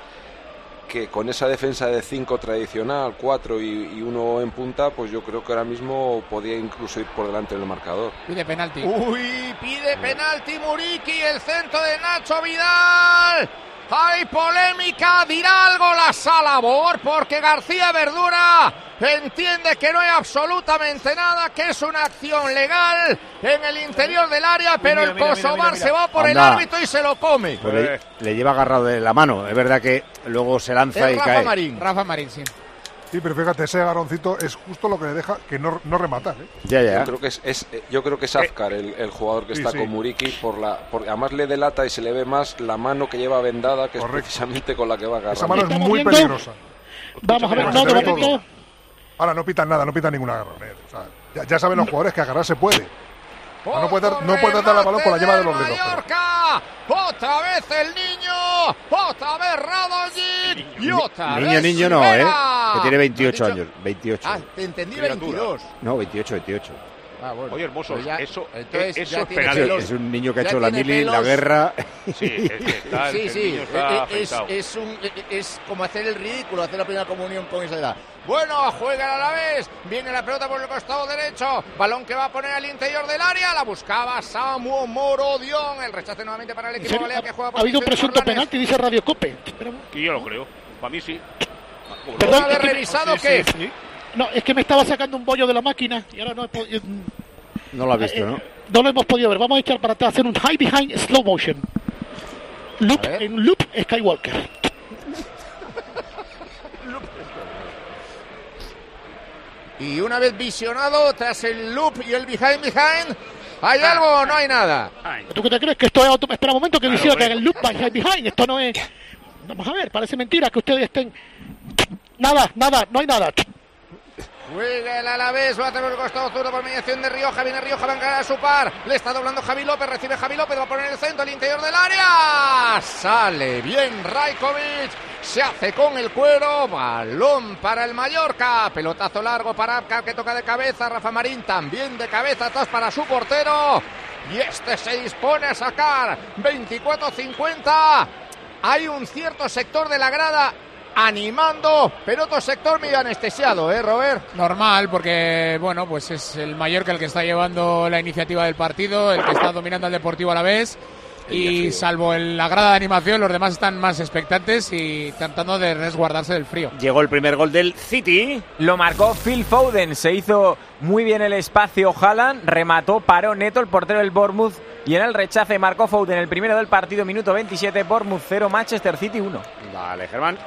que con esa defensa de 5 tradicional, 4 y, y uno en punta, pues yo creo que ahora mismo podía incluso ir por delante del marcador. Pide penalti. Uy, pide penalti Muriki, el centro de Nacho Vidal. Hay polémica, dirá algo la sala Bor, porque García Verdura entiende que no hay absolutamente nada, que es una acción legal en el interior del área, pero mira, el mira, mira, Kosovar mira, se va por el árbitro y se lo come. Pues le, le lleva agarrado de la mano. Es verdad que luego se lanza y Es Rafa cae. Marín. Rafa Marín, sí. Sí, pero fíjate, ese agarroncito es justo lo que le deja que no, no rematar. ¿eh? Ya, ya. Yo creo que es, es- eh, yo creo que es Azcar el, el jugador que sí, está sí. con Muriki por la por, además le delata y se le ve más la mano que lleva vendada que es precisamente con la que va a agarrar. Esa mano es muy viendo- peligrosa. Vamos a ver, no debate todo. Ahora no pitan nada, no pitan ningún agarrón. ¿eh? O sea, ya, ya saben los jugadores que agarrar se puede. O no puede dar, no puede dar la balón con la yema de los dedos. otra vez el niño, otra vez Radonjic y otra Niño, vez niño no, ¿eh? Que tiene 28 ¿Me has dicho? años. 28. Ah, te entendí Criatura. 22. No, 28, 28. Ah, bueno. Oye, hermoso, ya- eso, entonces eso ya es. Es un niño que ha hecho la mili, la pelos. guerra. Sí, está, Sí, sí, eh, eh, es, es, un, es como hacer el ridículo, hacer la primera comunión con esa edad. Bueno, juega a la vez, viene la pelota por el costado derecho, balón que va a poner al interior del área, la buscaba Samu Morodion, el rechace nuevamente para el ¿En equipo balear que juega Ha por habido un presunto Morlanes. penalti, dice Radio Cope. Y yo lo creo. Para mí sí. Perdón, ¿No había es que- revisado Sí, qué? sí. No, es que me estaba sacando un bollo de la máquina y ahora no he podido. No lo ha visto, ¿no? No lo hemos podido ver. Vamos a echar para atrás, hacer un high behind slow motion. Loop, en loop Y una vez visionado, tras el loop y el behind behind, ¿hay algo o no hay nada? ¿Tú qué te crees que esto es auto... Espera un momento que Claro, visiona que el loop behind, behind, esto no es... Vamos a ver, parece mentira que ustedes estén... Nada, nada, no hay nada. Juega el Alavés, va a tener el costado zurdo por mediación de Rioja, viene Rioja, va a encarar su par, le está doblando Javi López, recibe Javi López, va a poner el centro al interior del área, sale bien Rajkovic, se hace con el cuero, balón para el Mallorca, pelotazo largo para Apcar que toca de cabeza, Rafa Marín también de cabeza, atrás para su portero, y este se dispone a sacar. 24-50, hay un cierto sector de la grada animando, pero otro sector medio anestesiado, ¿eh, Robert? Normal, porque bueno, pues es el Mallorca el que está llevando la iniciativa del partido, el que está dominando al Deportivo a la vez. Y salvo en la grada de animación, los demás están más expectantes y tratando de resguardarse del frío. Llegó el primer gol del City. Lo marcó Phil Foden, se hizo muy bien el espacio Haaland, remató, paró neto el portero del Bournemouth y en el rechace marcó Foden el primero del partido, minuto 27, Bournemouth 0, Manchester City 1. Vale, Germán.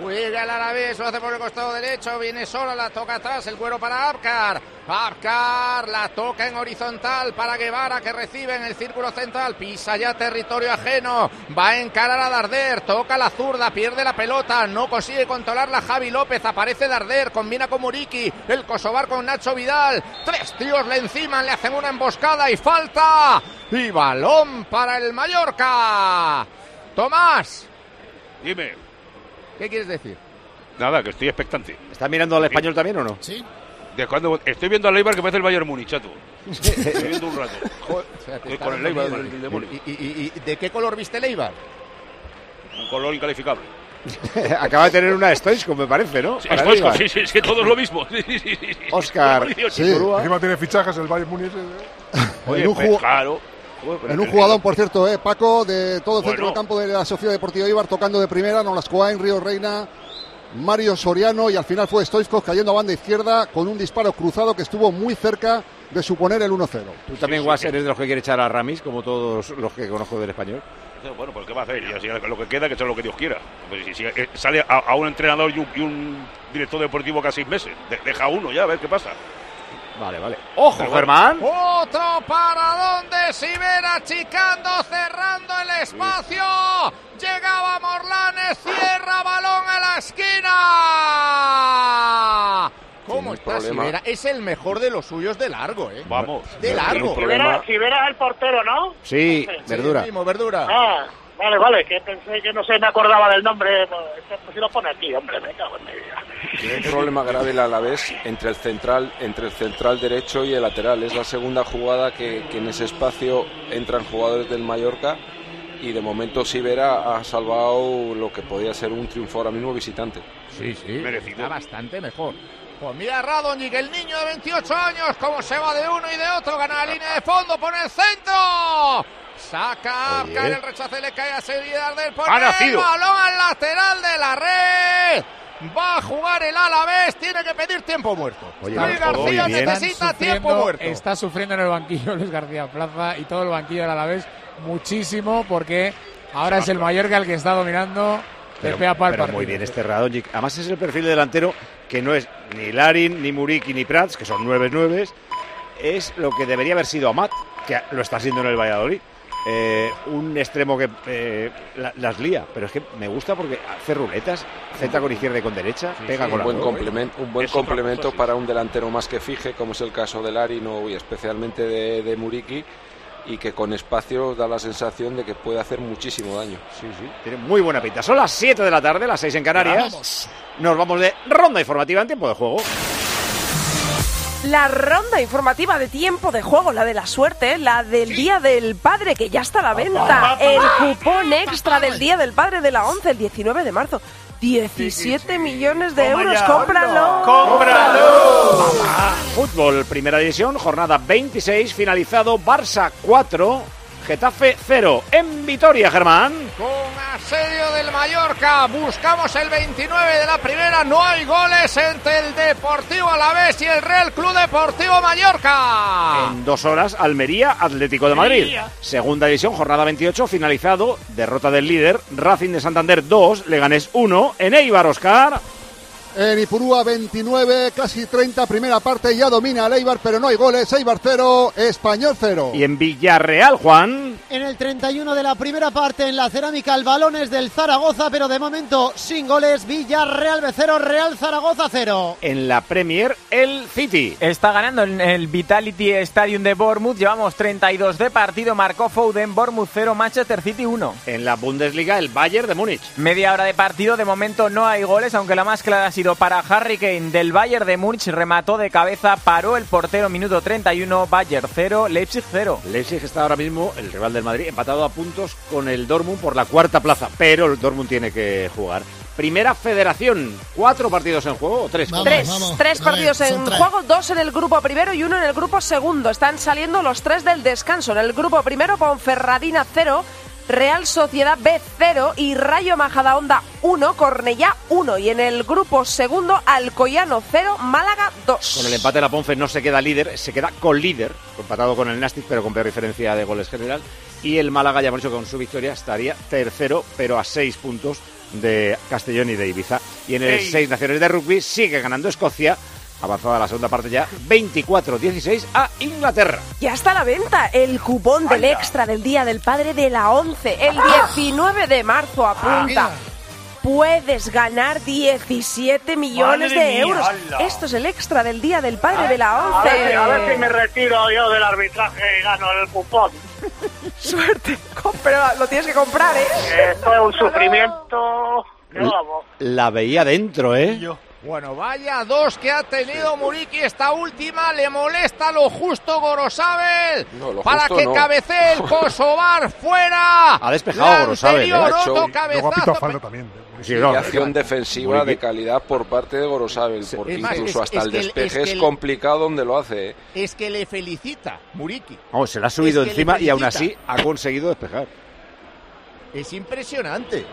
Juega el Alavés, lo hace por el costado derecho, viene sola, la toca atrás, el cuero para Apcar. Apcar la toca en horizontal para Guevara que recibe en el círculo central, pisa ya territorio ajeno, va a encarar a Darder, toca la zurda, pierde la pelota, no consigue controlarla Javi López, aparece Darder, combina con Muriki, el Kosovar con Nacho Vidal, tres tíos le enciman, le hacen una emboscada y falta. Y balón para el Mallorca. Tomás, Dime. ¿Qué quieres decir? Nada, que estoy expectante. ¿Está mirando al español también o no? Sí. De cuando estoy viendo al Leibar que parece el Bayern Múnich, chato. Estoy viendo un rato. Estoy con el Leibar del, del demonio. ¿Y, y- y de qué color viste el Eibar? Un color incalificable. Acaba de tener una Stoichkov, me parece, ¿no? Sí, es Eibar. sí, sí, sí, todo es lo mismo. Oscar. Sí. Encima tiene fichajes el Bayern Múnich. ¿eh? Oye, pues, claro. En un jugador, por cierto, eh, Paco, de todo el centro Bueno. del campo de la Sociedad Deportiva Ibar, tocando de primera, Nolascoain, Río Reina, Mario Soriano y al final fue Stoichkov cayendo a banda izquierda con un disparo cruzado que estuvo muy cerca de suponer el 1-0. Tú también, Guas, eres de los que quiere echar a Ramis, como todos los que conozco del español. Bueno, pues ¿qué va a hacer? Y así lo que queda, que sea lo que Dios quiera. Pues si, si, eh, sale a, a un entrenador y un, y un director deportivo cada seis meses, de- deja uno ya, a ver qué pasa. Vale, vale. ¡Ojo. Germán! Otro para donde Sibera achicando, cerrando el espacio. Llegaba Morlanes, cierra balón a la esquina. ¿Cómo está problema. Sibera? Es el mejor de los suyos de largo, ¿eh? Vamos. De largo. Si verás, si verás el portero, ¿no? Sí, verdura. Mismo, verdura. Ah, vale, vale, que pensé que no sé, me acordaba del nombre. Pues, pues si lo pone aquí, hombre, me cago en mi vida. Tiene un problema grave el Alavés entre el central, entre el central derecho y el lateral. Es la segunda jugada que, que en ese espacio entran jugadores del Mallorca y de momento Sivera ha salvado lo que podía ser un triunfo ahora mismo visitante. Sí, sí. Merecido. Está bastante mejor. Pues mira Radonjic, el niño de 28 años, cómo se va de uno y de otro, gana la línea de fondo, pone el centro. Saca Oye. cae el rechace, le cae a seguridad del Ha portero. nacido. balón al lateral de la red. Va a jugar el Alavés, tiene que pedir tiempo muerto. Oye, Luis García necesita tiempo muerto. Está sufriendo en el banquillo Luis García Plaza y todo el banquillo del Alavés muchísimo porque ahora es el Mallorca el que está dominando Pero, pero partido. muy bien este Radonjic. Además es el perfil de delantero que no es ni Larin, ni Muriki, ni Prats, que son nueve nueves. Es lo que debería haber sido Amat, que lo está siendo en el Valladolid. Eh, un extremo que eh, la- las lía, pero es que me gusta porque hace ruletas, centra con izquierda y con derecha, pega con Un la buen, complemento, un buen Es complemento cosa, sí. para un delantero más que fije, como es el caso de Larino y especialmente de, de Muriki, y que con espacio da la sensación de que puede hacer muchísimo daño. Sí, sí, tiene muy buena pinta. Son las 7 de la tarde, las 6 en Canarias. Vamos. Nos vamos de ronda informativa en tiempo de juego. La ronda informativa de tiempo de juego, la de la suerte, la del Día del Padre, que ya está a la venta. El cupón extra del Día del Padre de la 11, el 19 de marzo. 17 millones de Toma euros, ya. cómpralo. Fútbol, primera división, jornada 26, finalizado Barça 4, Getafe 0. En Vitoria, Germán. Con asedio del Mallorca, buscamos el 29 de la primera, no hay goles entre el Deportivo Alavés y el Real Club Deportivo Mallorca. En dos horas, Almería, Atlético de Madrid. Almería. Segunda división, jornada 28, finalizado. Derrota del líder, Racing de Santander 2, Leganés 1. En Eibar, Oscar. En Ipurúa 29, casi 30, primera parte, ya domina el Eibar, pero no hay goles. Eibar 0, Español 0. Y en Villarreal, Juan. En el 31 de la primera parte, en la cerámica, el balón es del Zaragoza, pero de momento sin goles. Villarreal B 0, Real Zaragoza 0. En la Premier, el City. Está ganando en el Vitality Stadium de Bournemouth. Llevamos 32 de partido. Marcó Foden, Bournemouth 0, Manchester City 1. En la Bundesliga, el Bayern de Múnich. Media hora de partido. De momento no hay goles, aunque la más clara ha sido para Harry Kane del Bayern de Múnich. Remató de cabeza, paró el portero minuto 31. Bayern 0, Leipzig 0. Leipzig está ahora mismo, el rival del Madrid, empatado a puntos con el Dortmund por la cuarta plaza, pero el Dortmund tiene que jugar. Primera federación, cuatro partidos en juego o tres. tres, tres partidos en juego, dos en el grupo primero y uno en el grupo segundo. Están saliendo los tres del descanso. En el grupo primero, Ponferradina 0, Real Sociedad B 0 y Rayo Majadahonda 1, Cornellá 1. Y en el grupo segundo, Alcoyano 0, Málaga 2. Con el empate la Ponfe no se queda líder, se queda con líder, empatado con el Nastic, pero con peor diferencia de goles general. Y el Málaga, ya hemos dicho, con su victoria estaría tercero, pero a seis puntos de Castellón y de Ibiza. Y en el Ey. seis naciones de rugby sigue ganando Escocia, avanzada la segunda parte ya, 24-16 a Inglaterra. Ya está a la venta el cupón del extra del Día del Padre de la 11. El 19 de marzo apunta. Puedes ganar 17 millones Madre de mía, euros. Esto es el extra del Día del Padre de la A ver, 11. si- a ver si me retiro yo del arbitraje y gano el cupón. Suerte. Pero lo tienes que comprar, ¿eh? Esto es un sufrimiento. La veía dentro, ¿eh? Bueno, vaya dos que ha tenido Muriki esta última. Le molesta lo justo Gorosabel. No, lo para justo que no. cabecee el Kosovar fuera. Ha despejado Gorosabel, ¿eh? otro Y cabezazo. Sí, no, acción defensiva Muriqui- de calidad por parte de Gorosabel, porque más, incluso es- hasta es el despeje es es, que el- complicado donde lo hace. ¿eh? Es que le felicita, Muriki. Vamos, se la ha subido encima y aún así ha conseguido despejar. Es impresionante.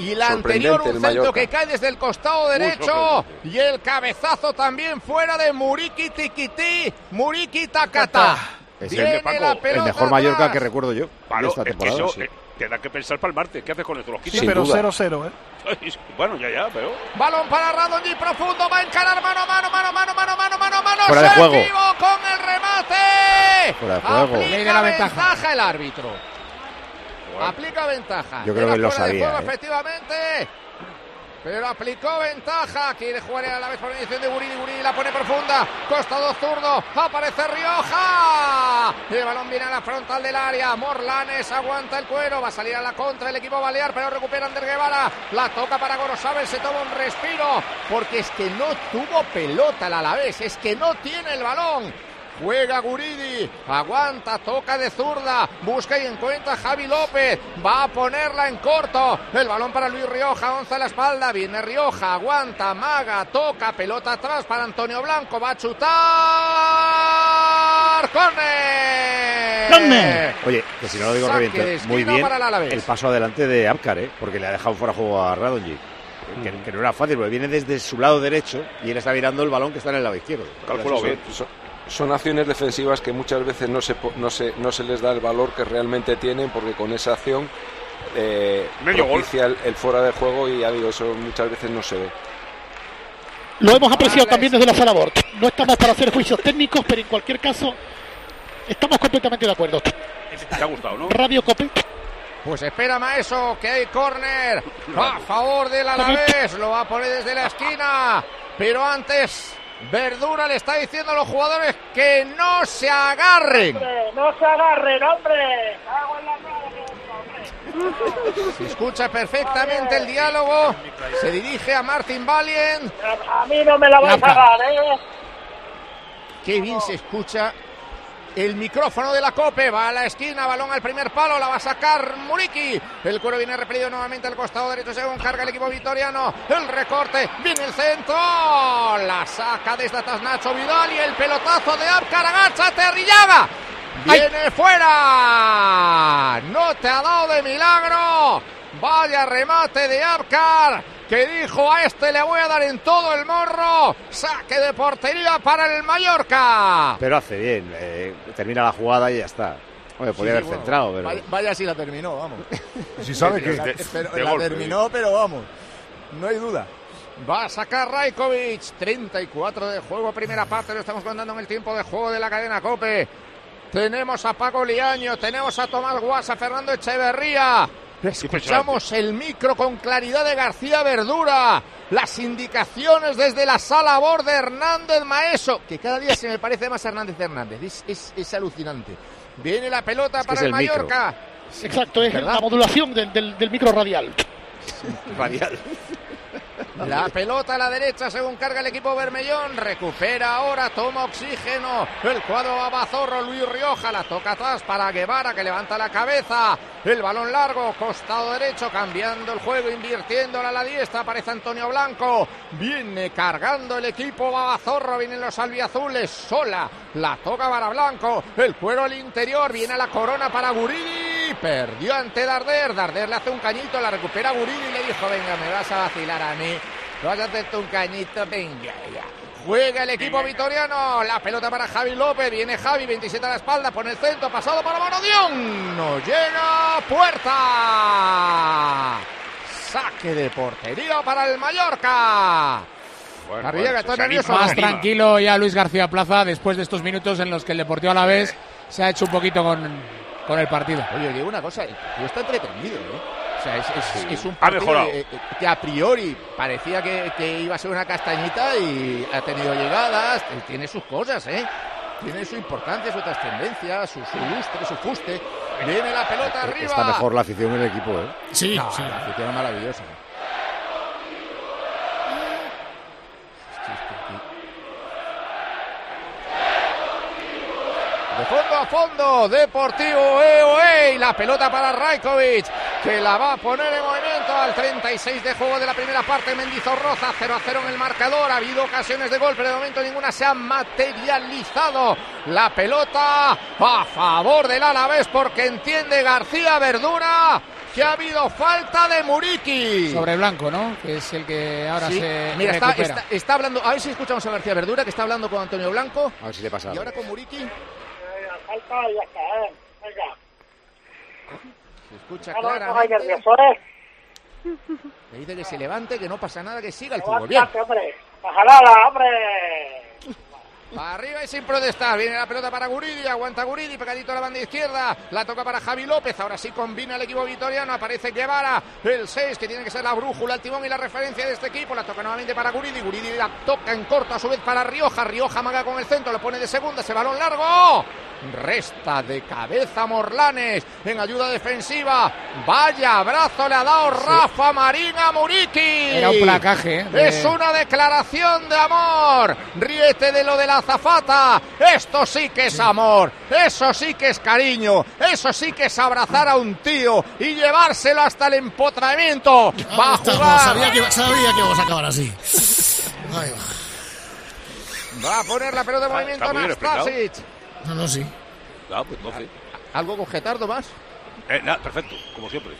Y la anterior, un centro que cae desde el costado derecho. Y el cabezazo también fuera de Muriki Tikiti. Muriki Takata. Es el, la pelota el mejor Mallorca atrás. que recuerdo yo Palo, de esta es que temporada. eso sí. eh, te da que pensar para el martes. ¿Qué haces con esto? ¿Los quitas? Sin pero duda. 0-0, ¿eh? Bueno, ya, ya, pero... Balón para Radonji profundo, va a encarar mano a mano, mano, mano, mano, mano, mano, mano. Fuera de se juego. con el remate. Fuera de juego. Aplica la ventaja. ventaja. el árbitro. Aplica ventaja. Yo creo que lo sabía, juego, ¿eh? efectivamente. Pero aplicó ventaja. Quiere jugar a la vez por mediación de Guridi. Guridi la pone profunda. Costado zurdo. Aparece Rioja. El balón viene a la frontal del área. Morlanes aguanta el cuero. Va a salir a la contra el equipo balear. Pero recupera Ander Guevara. La toca para Gorosabel. Se toma un respiro. Porque es que no tuvo pelota el Alavés. Es que no tiene el balón. Juega Guridi, aguanta, toca de zurda, busca y encuentra a Javi López, va a ponerla en corto, el balón para Luis Rioja, once a la espalda, viene Rioja, aguanta, maga, toca, pelota atrás para Antonio Blanco, va a chutar, ¡Corner! Oye, que si no lo digo reviento, muy bien para el paso adelante de Abkar, ¿eh? porque le ha dejado fuera juego a Radonji. Que, que no era fácil, porque viene desde su lado derecho y él está mirando el balón que está en el lado izquierdo. Son, son acciones defensivas que muchas veces no se, no, se, no se les da el valor que realmente tienen, porque con esa acción eh, propicia el, el fuera de juego y ya digo, eso muchas veces no se ve. Lo hemos apreciado también desde la sala Bort. No estamos para hacer juicios técnicos, pero en cualquier caso estamos completamente de acuerdo. Te ha gustado, ¿no? Radio Cope. Pues espera Maeso, que hay córner a favor del Alavés, lo va a poner desde la esquina, pero antes Verdura le está diciendo a los jugadores que no se agarren. Hombre, no se agarren, hombre. Se escucha perfectamente el diálogo, se dirige a Martin Valien. A mí no me la vais a dar, ¿eh? Qué bien se escucha el micrófono de la Cope. Va a la esquina, balón al primer palo, la va a sacar Muriki. El cuero viene repelido nuevamente al costado derecho según carga el equipo vitoriano. El recorte, viene el centro. La saca desde atrás Nacho Vidal y el pelotazo de Abkar agacha Terrillaga. Viene fuera. No te ha dado de milagro. Vaya remate de Abkar que dijo a este le voy a dar en todo el morro. Saque de portería para el Mallorca. Pero hace bien, eh, termina la jugada y ya está. Hombre, podía Sí, haber bueno, centrado, pero... Vaya, vaya si la terminó, vamos. Si sabe que- La, de- pero de la golpe. terminó, pero vamos. No hay duda. Va a sacar Raikovic. 34 de juego, primera parte. Lo estamos contando en el tiempo de juego de la cadena Cope. Tenemos a Paco Liaño, tenemos a Tomás Guasa, Fernando Echeverría. Escuchamos el micro con claridad de García Verdura. Las indicaciones desde la sala borde Hernández Maeso, que cada día se me parece más Hernández Hernández. Es, es- es alucinante. Viene la pelota para es el. Mallorca. Exacto, es ¿Verdad? la modulación del, del- del micro radial. Radial. La pelota a la derecha según carga el equipo Bermellón. Recupera ahora, toma oxígeno. El cuadro Babazorro, Luis Rioja. La toca atrás para Guevara que levanta la cabeza. El balón largo, costado derecho, cambiando el juego, invirtiéndola a la diestra. Aparece Antonio Blanco. Viene cargando el equipo Babazorro. Vienen los albiazules. Sola. La toca para Blanco. El cuero al interior. Viene a la corona para Guridi. Perdió ante Darder. Darder le hace un cañito. La recupera Guridi y le dijo: Venga, me vas a vacilar a mí. Vas a hacerte un cañito. Venga, ya. Juega el equipo vitoriano. La pelota para Javi López. Viene Javi, 27 a la espalda. Pone el centro. Pasado para Marodión. No llega. Puerta. Saque de portería para el Mallorca. Arriaga está nervioso. Más tranquilo ya Luis García Plaza después de estos minutos en los que el Deportivo Alavés se ha hecho un poquito con, con el partido. Oye, digo una cosa, partido está entretenido, ¿eh? O sea, es, es- es un Ha partido eh, eh, que a priori parecía que, que iba a ser una castañita y ha tenido llegadas, eh, tiene sus cosas, ¿eh? Tiene su importancia, su trascendencia, su, su lustre, su fuste. Viene la pelota arriba. Está mejor la afición en el equipo, ¿eh? Sí, No, sí. La afición es maravillosa. De fondo a fondo, Deportivo EOE y la pelota para Rajkovic, que la va a poner en movimiento al 36 de juego de la primera parte. Mendizorroza 0 a 0 en el marcador. Ha habido ocasiones de gol, pero de momento ninguna se ha materializado. La pelota a favor del Alavés porque entiende García Verdura que ha habido falta de Muriqui. Sobre Blanco, ¿no? Que es el que ahora Sí, se Mira, está, recupera. está- está hablando, a ver si escuchamos a García Verdura, que está hablando con Antonio Blanco. A ver si le pasa Y ahora con Muriqui. Falta y ¿eh? Venga. Se escucha claramente. ¿eh? Le dice que se levante, que no pasa nada, que siga el fútbol. Bien. Hombre. Nada, hombre. Arriba y sin protestar. Viene la pelota para Guridi. Aguanta Guridi. Pegadito a la banda izquierda. La toca para Javi López. Ahora sí combina el equipo vitoriano. Aparece Guevara. El 6 que tiene que ser la brújula, el timón y la referencia de este equipo. La toca nuevamente para Guridi. Guridi la toca en corto a su vez para Rioja. Rioja maga con el centro. Lo pone de segunda. Ese balón largo. Resta de cabeza Morlanes en ayuda defensiva. Vaya abrazo le ha dado Rafa Marín a Muriqui. Era un placaje, ¿eh? Es una declaración de amor. Ríete de lo de la azafata. Esto sí que es amor. Eso sí que es cariño. Eso sí que es abrazar a un tío y llevárselo hasta el empotramiento. Va a jugar. sabía, que, sabía que íbamos a acabar así. Ahí va. Va a poner la pelota de movimiento. Nastasic. No, no, sí. Pues 12. ¿Algo con Getardo más? Eh, nada, perfecto, como siempre.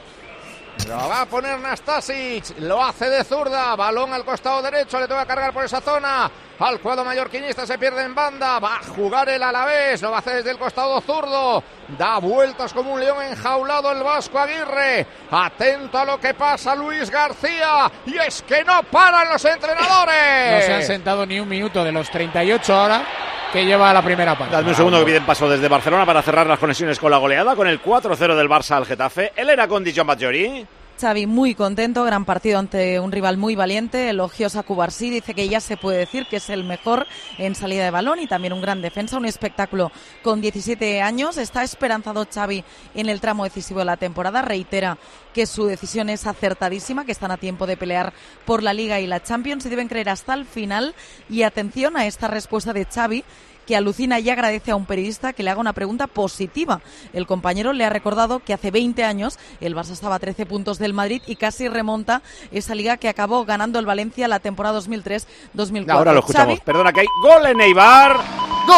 Lo va a poner Nastasic, lo hace de zurda, balón al costado derecho, le toca cargar por esa zona. Al cuadro mallorquinista se pierde en banda, va a jugar el Alavés, lo va a hacer desde el costado zurdo. Da vueltas como un león enjaulado el Vasco Aguirre. Atento a lo que pasa Luis García. Y es que no paran los entrenadores. No se han sentado ni un minuto de los 38 ahora que lleva la primera parte. Dadme un segundo que piden paso desde Barcelona para cerrar las conexiones con la goleada con el 4-0 del Barça al Getafe. Él era con Dijon Maggiori. Xavi muy contento, gran partido ante un rival muy valiente, elogios a Cubarsí, dice que ya se puede decir que es el mejor en salida de balón y también un gran defensa, un espectáculo con 17 años, está esperanzado Xavi en el tramo decisivo de la temporada, reitera que su decisión es acertadísima, que están a tiempo de pelear por la Liga y la Champions y deben creer hasta el final. Y atención a esta respuesta de Xavi que alucina y agradece a un periodista que le haga una pregunta positiva. El compañero le ha recordado que hace 20 años el Barça estaba a 13 puntos del Madrid y casi remonta esa liga que acabó ganando el Valencia la temporada 2003-2004. Ahora lo escuchamos. Xavi, Perdona que hay gol en Eibar. ¡Gol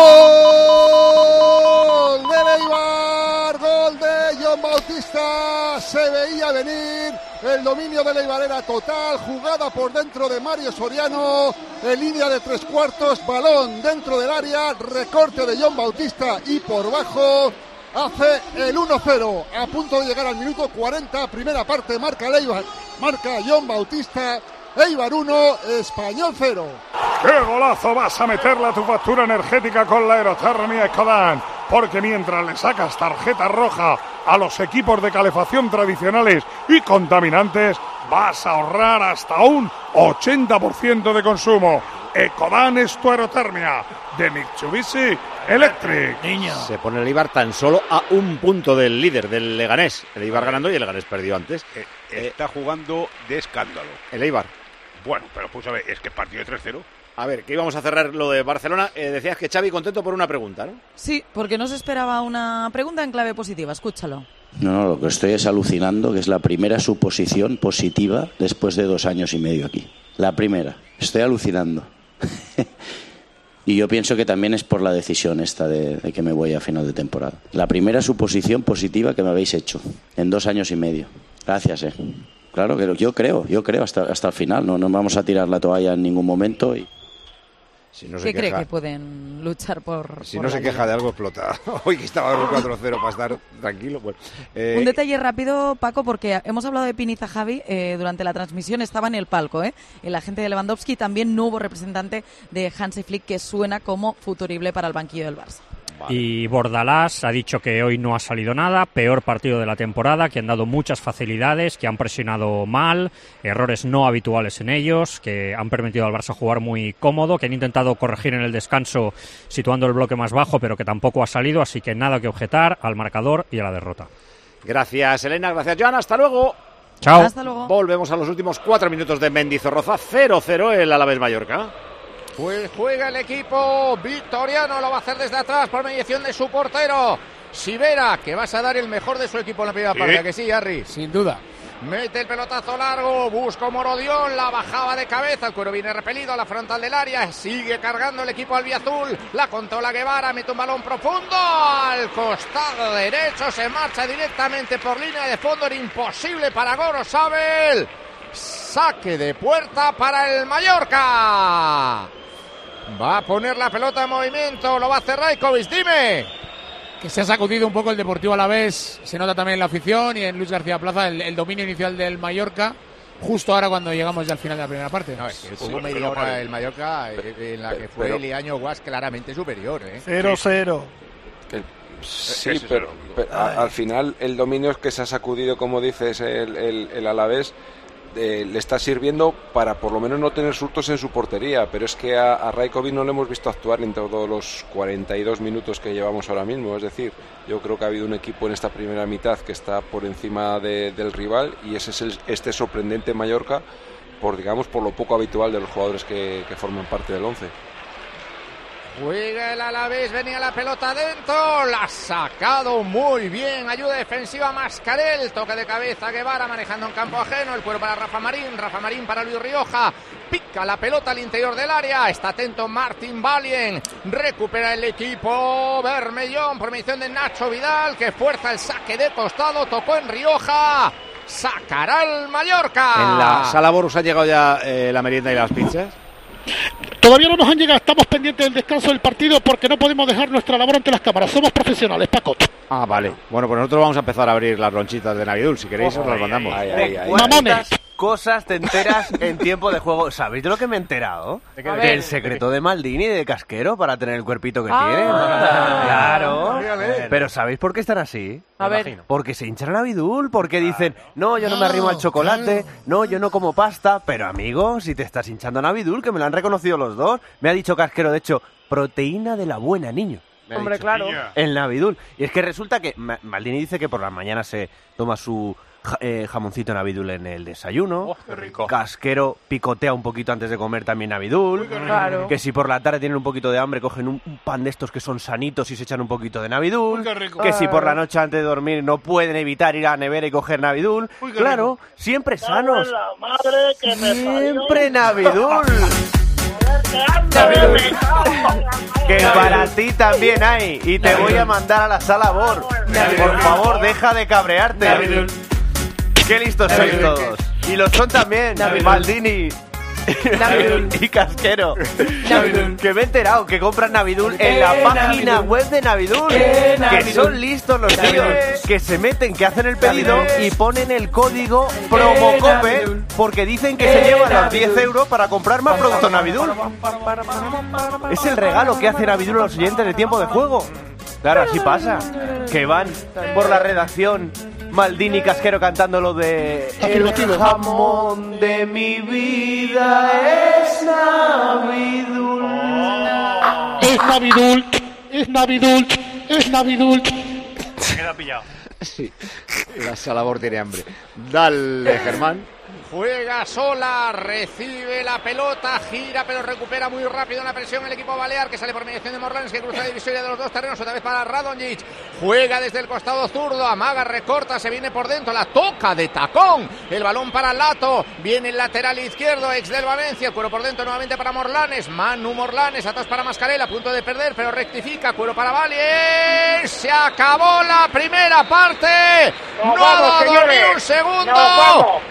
de Eibar! ¡Gol de John Bautista! Se veía venir el dominio de Eibar era total. Jugada por dentro de Mario Soriano. En línea de tres cuartos. Balón dentro del área. Recorte de John Bautista y por bajo. Hace el 1-0 a punto de llegar al minuto 40. Primera parte marca Leibar. Marca John Bautista. Eibar 1, Español 0. ¡Qué golazo vas a meterle a tu factura energética con la aerotermia Ecodan! Porque mientras le sacas tarjeta roja a los equipos de calefacción tradicionales y contaminantes, vas a ahorrar hasta un 80% de consumo. Ecodan es tu aerotermia de Mitsubishi Electric. Se pone el Eibar tan solo a un punto del líder, del Leganés. El Eibar ganando y el Leganés perdió antes. Eh, Está jugando de escándalo. El Eibar. Bueno, pero pues a ver, es que partido de 3-0. A ver, que íbamos a cerrar lo de Barcelona. Eh, decías que Xavi contento por una pregunta, ¿no? Sí, porque no se esperaba una pregunta en clave positiva. Escúchalo. No, no, lo que estoy es alucinando, que es la primera suposición positiva después de dos años y medio aquí. La primera. Estoy alucinando. y yo pienso que también es por la decisión esta de, que me voy a final de temporada. La primera suposición positiva que me habéis hecho en dos años y medio. Gracias, eh. Claro que yo creo, yo creo hasta, hasta el final. No, no vamos a tirar la toalla en ningún momento. Y... Si no ¿Qué cree que pueden luchar por.? Si por no se queja de algo, explota. Hoy que estaba un 4-0 para estar tranquilo. Eh, Un detalle rápido, Paco, porque hemos hablado de Piniza Javi eh, durante la transmisión, estaba en el palco, ¿eh? El agente de Lewandowski también no hubo representante de Hansi Flick, que suena como futurible para el banquillo del Barça. Y Bordalás ha dicho que hoy no ha salido nada, peor partido de la temporada, que han dado muchas facilidades, que han presionado mal, errores no habituales en ellos, que han permitido al Barça jugar muy cómodo, que han intentado corregir en el descanso situando el bloque más bajo, pero que tampoco ha salido, así que nada que objetar al marcador y a la derrota. Gracias, Elena. Gracias, Joan. Hasta luego. Chao. Hasta luego. Volvemos a los últimos cuatro minutos de Mendizorroza. 0-0 el Alavés Mallorca. Pues juega el equipo victoriano, lo va a hacer desde atrás por mediación de su portero. Sivera, que vas a dar el mejor de su equipo en la primera Sí. parte, ¿a que sí, Harry. Sin duda. Mete el pelotazo largo, busca Morodión, la bajaba de cabeza, el cuero viene repelido a la frontal del área, sigue cargando el equipo albiazul, la controla Guevara, mete un balón profundo al costado derecho, se marcha directamente por línea de fondo, era imposible para Goro Sabel. Saque de puerta para el Mallorca. Va a poner la pelota en movimiento, lo va a hacer Rajkovic, dime. Que se ha sacudido un poco el Deportivo a la vez, se nota también en la afición y en Luis García Plaza el, el dominio inicial del Mallorca, justo ahora cuando llegamos ya al final de la primera parte. No, es que hubo media hora el Mallorca eh, en la que fue Pero- el Iaño Guas claramente superior. ¿eh? 0-0. Sí, Ese pero, es el- pero a- al final el dominio es que se ha sacudido, como dices, el, el, el Alavés, eh, le está sirviendo para por lo menos no tener surtos en su portería, pero es que a, a no le hemos visto actuar en todos los 42 minutos que llevamos ahora mismo, es decir, yo creo que ha habido un equipo en esta primera mitad que está por encima de- del rival y ese es el, este sorprendente Mallorca por digamos por lo poco habitual de los jugadores que, que forman parte del 11. Juega el Alavés, venía la pelota adentro, la ha sacado muy bien, ayuda defensiva Mascarel, toque de cabeza Guevara manejando en campo ajeno, el cuero para Rafa Marín, Rafa Marín para Luis Rioja, pica la pelota al interior del área, está atento Martín Valien, recupera el equipo Bermellón por de Nacho Vidal, que fuerza el saque de costado, tocó en Rioja, sacará el Mallorca. En la sala Borus ha llegado ya eh, la merienda y las pizzas. Todavía no nos han llegado, estamos pendientes del descanso del partido porque no podemos dejar nuestra labor ante las cámaras. Somos profesionales, Paco. Ah, vale. Bueno, pues nosotros vamos a empezar a abrir las lonchitas de Navidul. Si queréis, os las mandamos. ¿Cuántas cosas te enteras en tiempo de juego? ¿Sabéis de lo que me he enterado? A Del secreto de Maldini y de Casquero para tener el cuerpito que Ah. tiene. Claro. Dígame. Pero ¿sabéis por qué están así? A ver. Porque se hinchan a Bidul, porque dicen, no, yo no me arrimo al chocolate, no, yo no como pasta. Pero amigo, si te estás hinchando a Navidul, que me lo han reconocido los dos, me ha dicho Casquero, de hecho, proteína de la buena, niño. me Hombre, dicho. claro. El Navidul. Y es que resulta que Ma- Maldini dice que por la mañana se toma su ja- eh, jamoncito Navidul en el desayuno. Casquero picotea un poquito antes de comer también Navidul. Claro. Que si por la tarde tienen un poquito de hambre, cogen un, un pan de estos que son sanitos y se echan un poquito de Navidul. Uy, qué rico. Que si por la noche antes de dormir no pueden evitar ir a la nevera y coger Navidul. Uy, Claro, siempre sanos. La madre que me Siempre Navidul. Que para ti también hay. Y te voy a mandar a la sala Bor. Por favor, deja de cabrearte. Qué listos sois todos. Y lo son también Maldini. y Casquero. Que me he enterado que compran Navidul en la Eh, página Navidul. web de Navidul. Eh, Que Navidul. son listos los tíos. Navidul. Que se meten, que hacen el pedido Navidul. y ponen el código promocope. Navidul. porque dicen que se llevan los 10 euros para comprar más productos Navidul. Es el regalo que hace Navidul a los oyentes de tiempo de juego. Claro, así pasa. Que van por la redacción Maldini Casquero cantando lo de El jamón de mi vida es Navidul. Es Navidul, es Navidul, es Navidul. Se queda pillado. Sí, la Salabor tiene hambre. Dale, Germán. Juega sola, recibe la pelota, gira pero recupera muy rápido la presión el equipo balear que sale por mediación de Morlanes que cruza la divisoria de los dos terrenos otra vez para Radonjic. Juega desde el costado zurdo, amaga, recorta, se viene por dentro, la toca de tacón. El balón para Lato, viene el lateral izquierdo, ex del Valencia, cuero por dentro nuevamente para Morlanes, Manu Morlanes, atrás para Mascarela, a punto de perder pero rectifica, cuero para Valle. Se acabó la primera parte. Nos no ha dado señores. ni un segundo.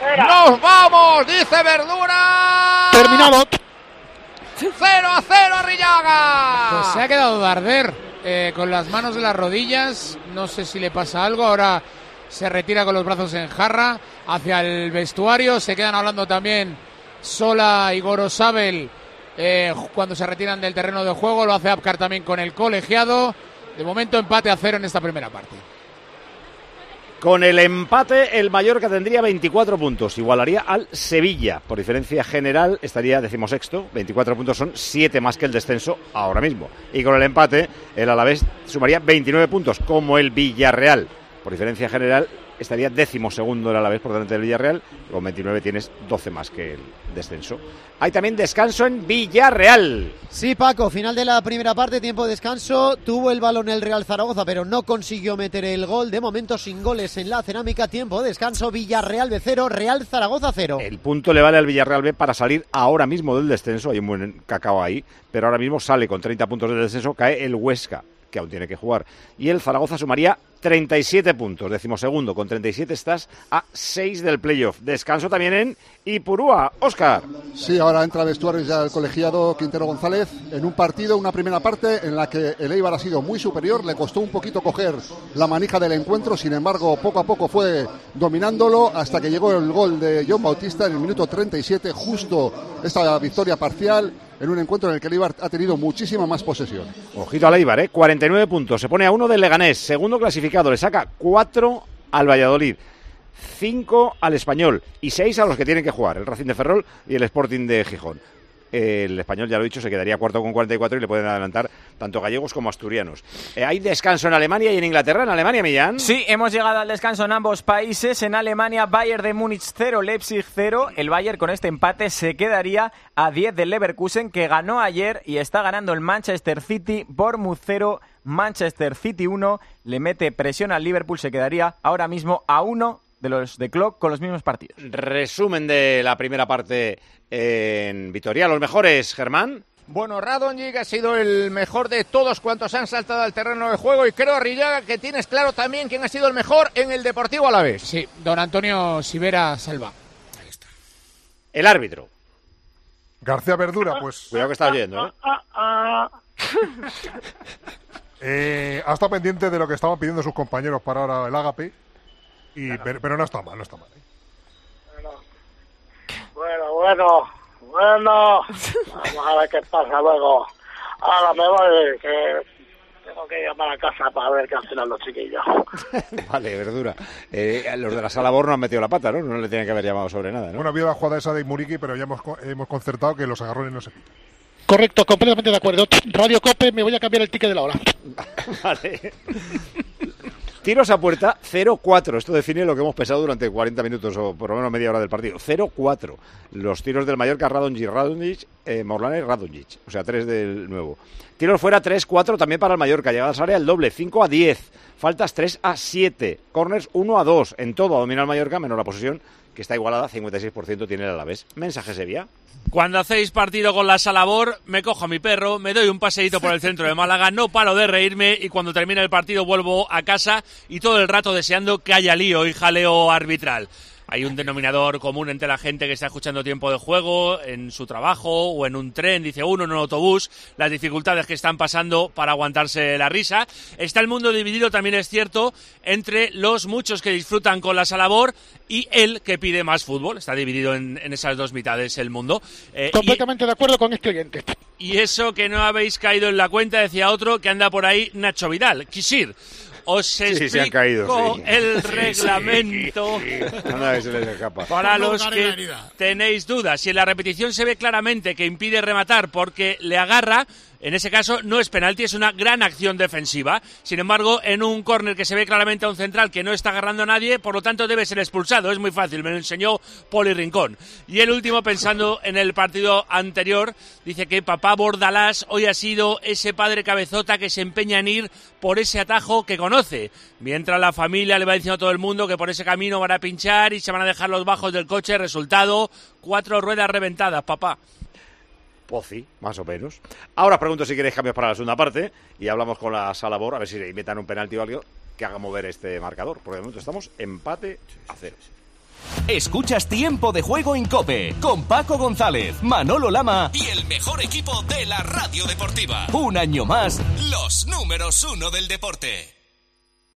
¡Nos vamos! Dice Verdura. Terminado. 0 a 0 Arrillaga. Pues se ha quedado Darder eh, con las manos de las rodillas. No sé si le pasa algo. Ahora se retira con los brazos en jarra hacia el vestuario. Se quedan hablando también Sola y Gorosabel eh, cuando se retiran del terreno de juego. Lo hace Apcar también con el colegiado. De momento empate a cero en esta primera parte. Con el empate, el Mallorca tendría 24 puntos, igualaría al Sevilla. Por diferencia general, estaría decimosexto. 24 puntos son 7 más que el descenso ahora mismo. Y con el empate, el Alavés sumaría 29 puntos, como el Villarreal. Por diferencia general, estaría décimo segundo el Alavés por delante del Villarreal. Con 29 tienes 12 más que el descenso. Hay también descanso en Villarreal. Sí, Paco, final de la primera parte, tiempo de descanso. Tuvo el balón el Real Zaragoza, pero no consiguió meter el gol. De momento, sin goles en la cerámica, tiempo de descanso. Villarreal B 0, Real Zaragoza 0. El punto le vale al Villarreal B para salir ahora mismo del descenso. Hay un buen cacao ahí, pero ahora mismo sale con 30 puntos del descenso. Cae el Huesca, que aún tiene que jugar. Y el Zaragoza sumaría 37 puntos. Decimosegundo, con 37 estás a 6 del playoff. Descanso también en Ipurúa. Oscar. Sí, ahora entra vestuario ya el colegiado Quintero González en un partido, una primera parte en la que el Eibar ha sido muy superior, le costó un poquito coger la manija del encuentro, sin embargo, poco a poco fue dominándolo hasta que llegó el gol de John Bautista en el minuto 37, justo esta victoria parcial en un encuentro en el que el Eibar ha tenido muchísima más posesión. Ojito al Eibar, ¿eh? 49 puntos. Se pone a uno del Leganés, segundo clasificado. Le saca 4 al Valladolid. 5 al Español y 6 a los que tienen que jugar, el Racing de Ferrol y el Sporting de Gijón. El español, ya lo he dicho, se quedaría cuarto con 44 y le pueden adelantar tanto gallegos como asturianos. Eh, hay descanso en Alemania y en Inglaterra. En Alemania, Millán. Sí, hemos llegado al descanso en ambos países. En Alemania, Bayern de Múnich 0, Leipzig 0. El Bayern con este empate se quedaría a 10 del Leverkusen que ganó ayer y está ganando el Manchester City. Bournemouth 0, Manchester City 1. Le mete presión al Liverpool, se quedaría ahora mismo a 1 de los de Klopp con los mismos partidos. Resumen de la primera parte en Vitoria. Los mejores, Germán. Bueno, Radonjic ha sido el mejor de todos cuantos han saltado al terreno de juego y creo, Arrillaga, que tienes claro también quién ha sido el mejor en el Deportivo Alavés. Sí, don Antonio Sivera Salva. El árbitro. García Verdura, pues. Cuidado que está oyendo, ¿eh? Eh, ha estado pendiente de lo que estaban pidiendo sus compañeros para ahora el Agape. Y, pero, pero no está mal, no está mal. ¿eh? Bueno, bueno, bueno. Vamos a ver qué pasa luego. Ahora me voy, que tengo que llamar a casa para ver qué hacen los chiquillos. Vale, verdura. Eh, los de la sala Bor no han metido la pata, ¿no? No le tienen que haber llamado sobre nada, ¿no? Bueno, había la jugada esa de Muriki, pero ya hemos, hemos concertado que los agarrones no se pitan. Correcto, completamente de acuerdo. Radio Cope, me voy a cambiar el ticket de la hora. Vale. Tiros a puerta 0-4. Esto define lo que hemos pesado durante 40 minutos o por lo menos media hora del partido. 0-4. Los tiros del Mallorca, Radonjic, Radonjic, eh, Morlanes, Radonjic. O sea, 3 del nuevo. Tiros fuera 3-4 también para el Mallorca. Llegadas al área el doble, 5 a 10. Faltas 3 a 7. Corners 1 a 2. En todo ha dominado el Mallorca, menos la posesión, que está igualada, 56% tiene el Alavés. Mensaje Sevilla. Cuando hacéis partido con la Salabor, me cojo a mi perro, me doy un paseíto por el centro de Málaga, no paro de reírme y cuando termina el partido vuelvo a casa y todo el rato deseando que haya lío y jaleo arbitral. Hay un denominador común entre la gente que está escuchando tiempo de juego, en su trabajo o en un tren, dice uno, en un autobús, las dificultades que están pasando para aguantarse la risa. Está el mundo dividido, también es cierto, entre los muchos que disfrutan con la salabor y el que pide más fútbol. Está dividido en, en esas dos mitades el mundo. Eh, y- Completamente de acuerdo con este oyente. y eso que no habéis caído en la cuenta, decía otro que anda por ahí, Nacho Vidal. Quisir, os Sí, explico se han caído, sí. el reglamento. Anda que se les escapa. Para No los que tenéis dudas, si en la repetición se ve claramente que impide rematar porque le agarra, en ese caso no es penalti, es una gran acción defensiva. Sin embargo, en un córner que se ve claramente a un central que no está agarrando a nadie, por lo tanto debe ser expulsado. Es muy fácil, me lo enseñó Poli Rincón. Y el último, pensando en el partido anterior, dice que papá Bordalás hoy ha sido ese padre cabezota que se empeña en ir por ese atajo que conoce. Mientras la familia le va diciendo a todo el mundo que por ese camino van a pinchar y se van a dejar los bajos del coche. Resultado, cuatro ruedas reventadas, papá. Sí, más o menos. Ahora os pregunto si queréis cambios para la segunda parte y hablamos con la Salabor a ver si le inventan un penalti o algo que haga mover este marcador. Porque de momento estamos empate a cero. Escuchas Tiempo de Juego en Cope con Paco González, Manolo Lama y el mejor equipo de la radio deportiva. Un año más, los números uno del deporte.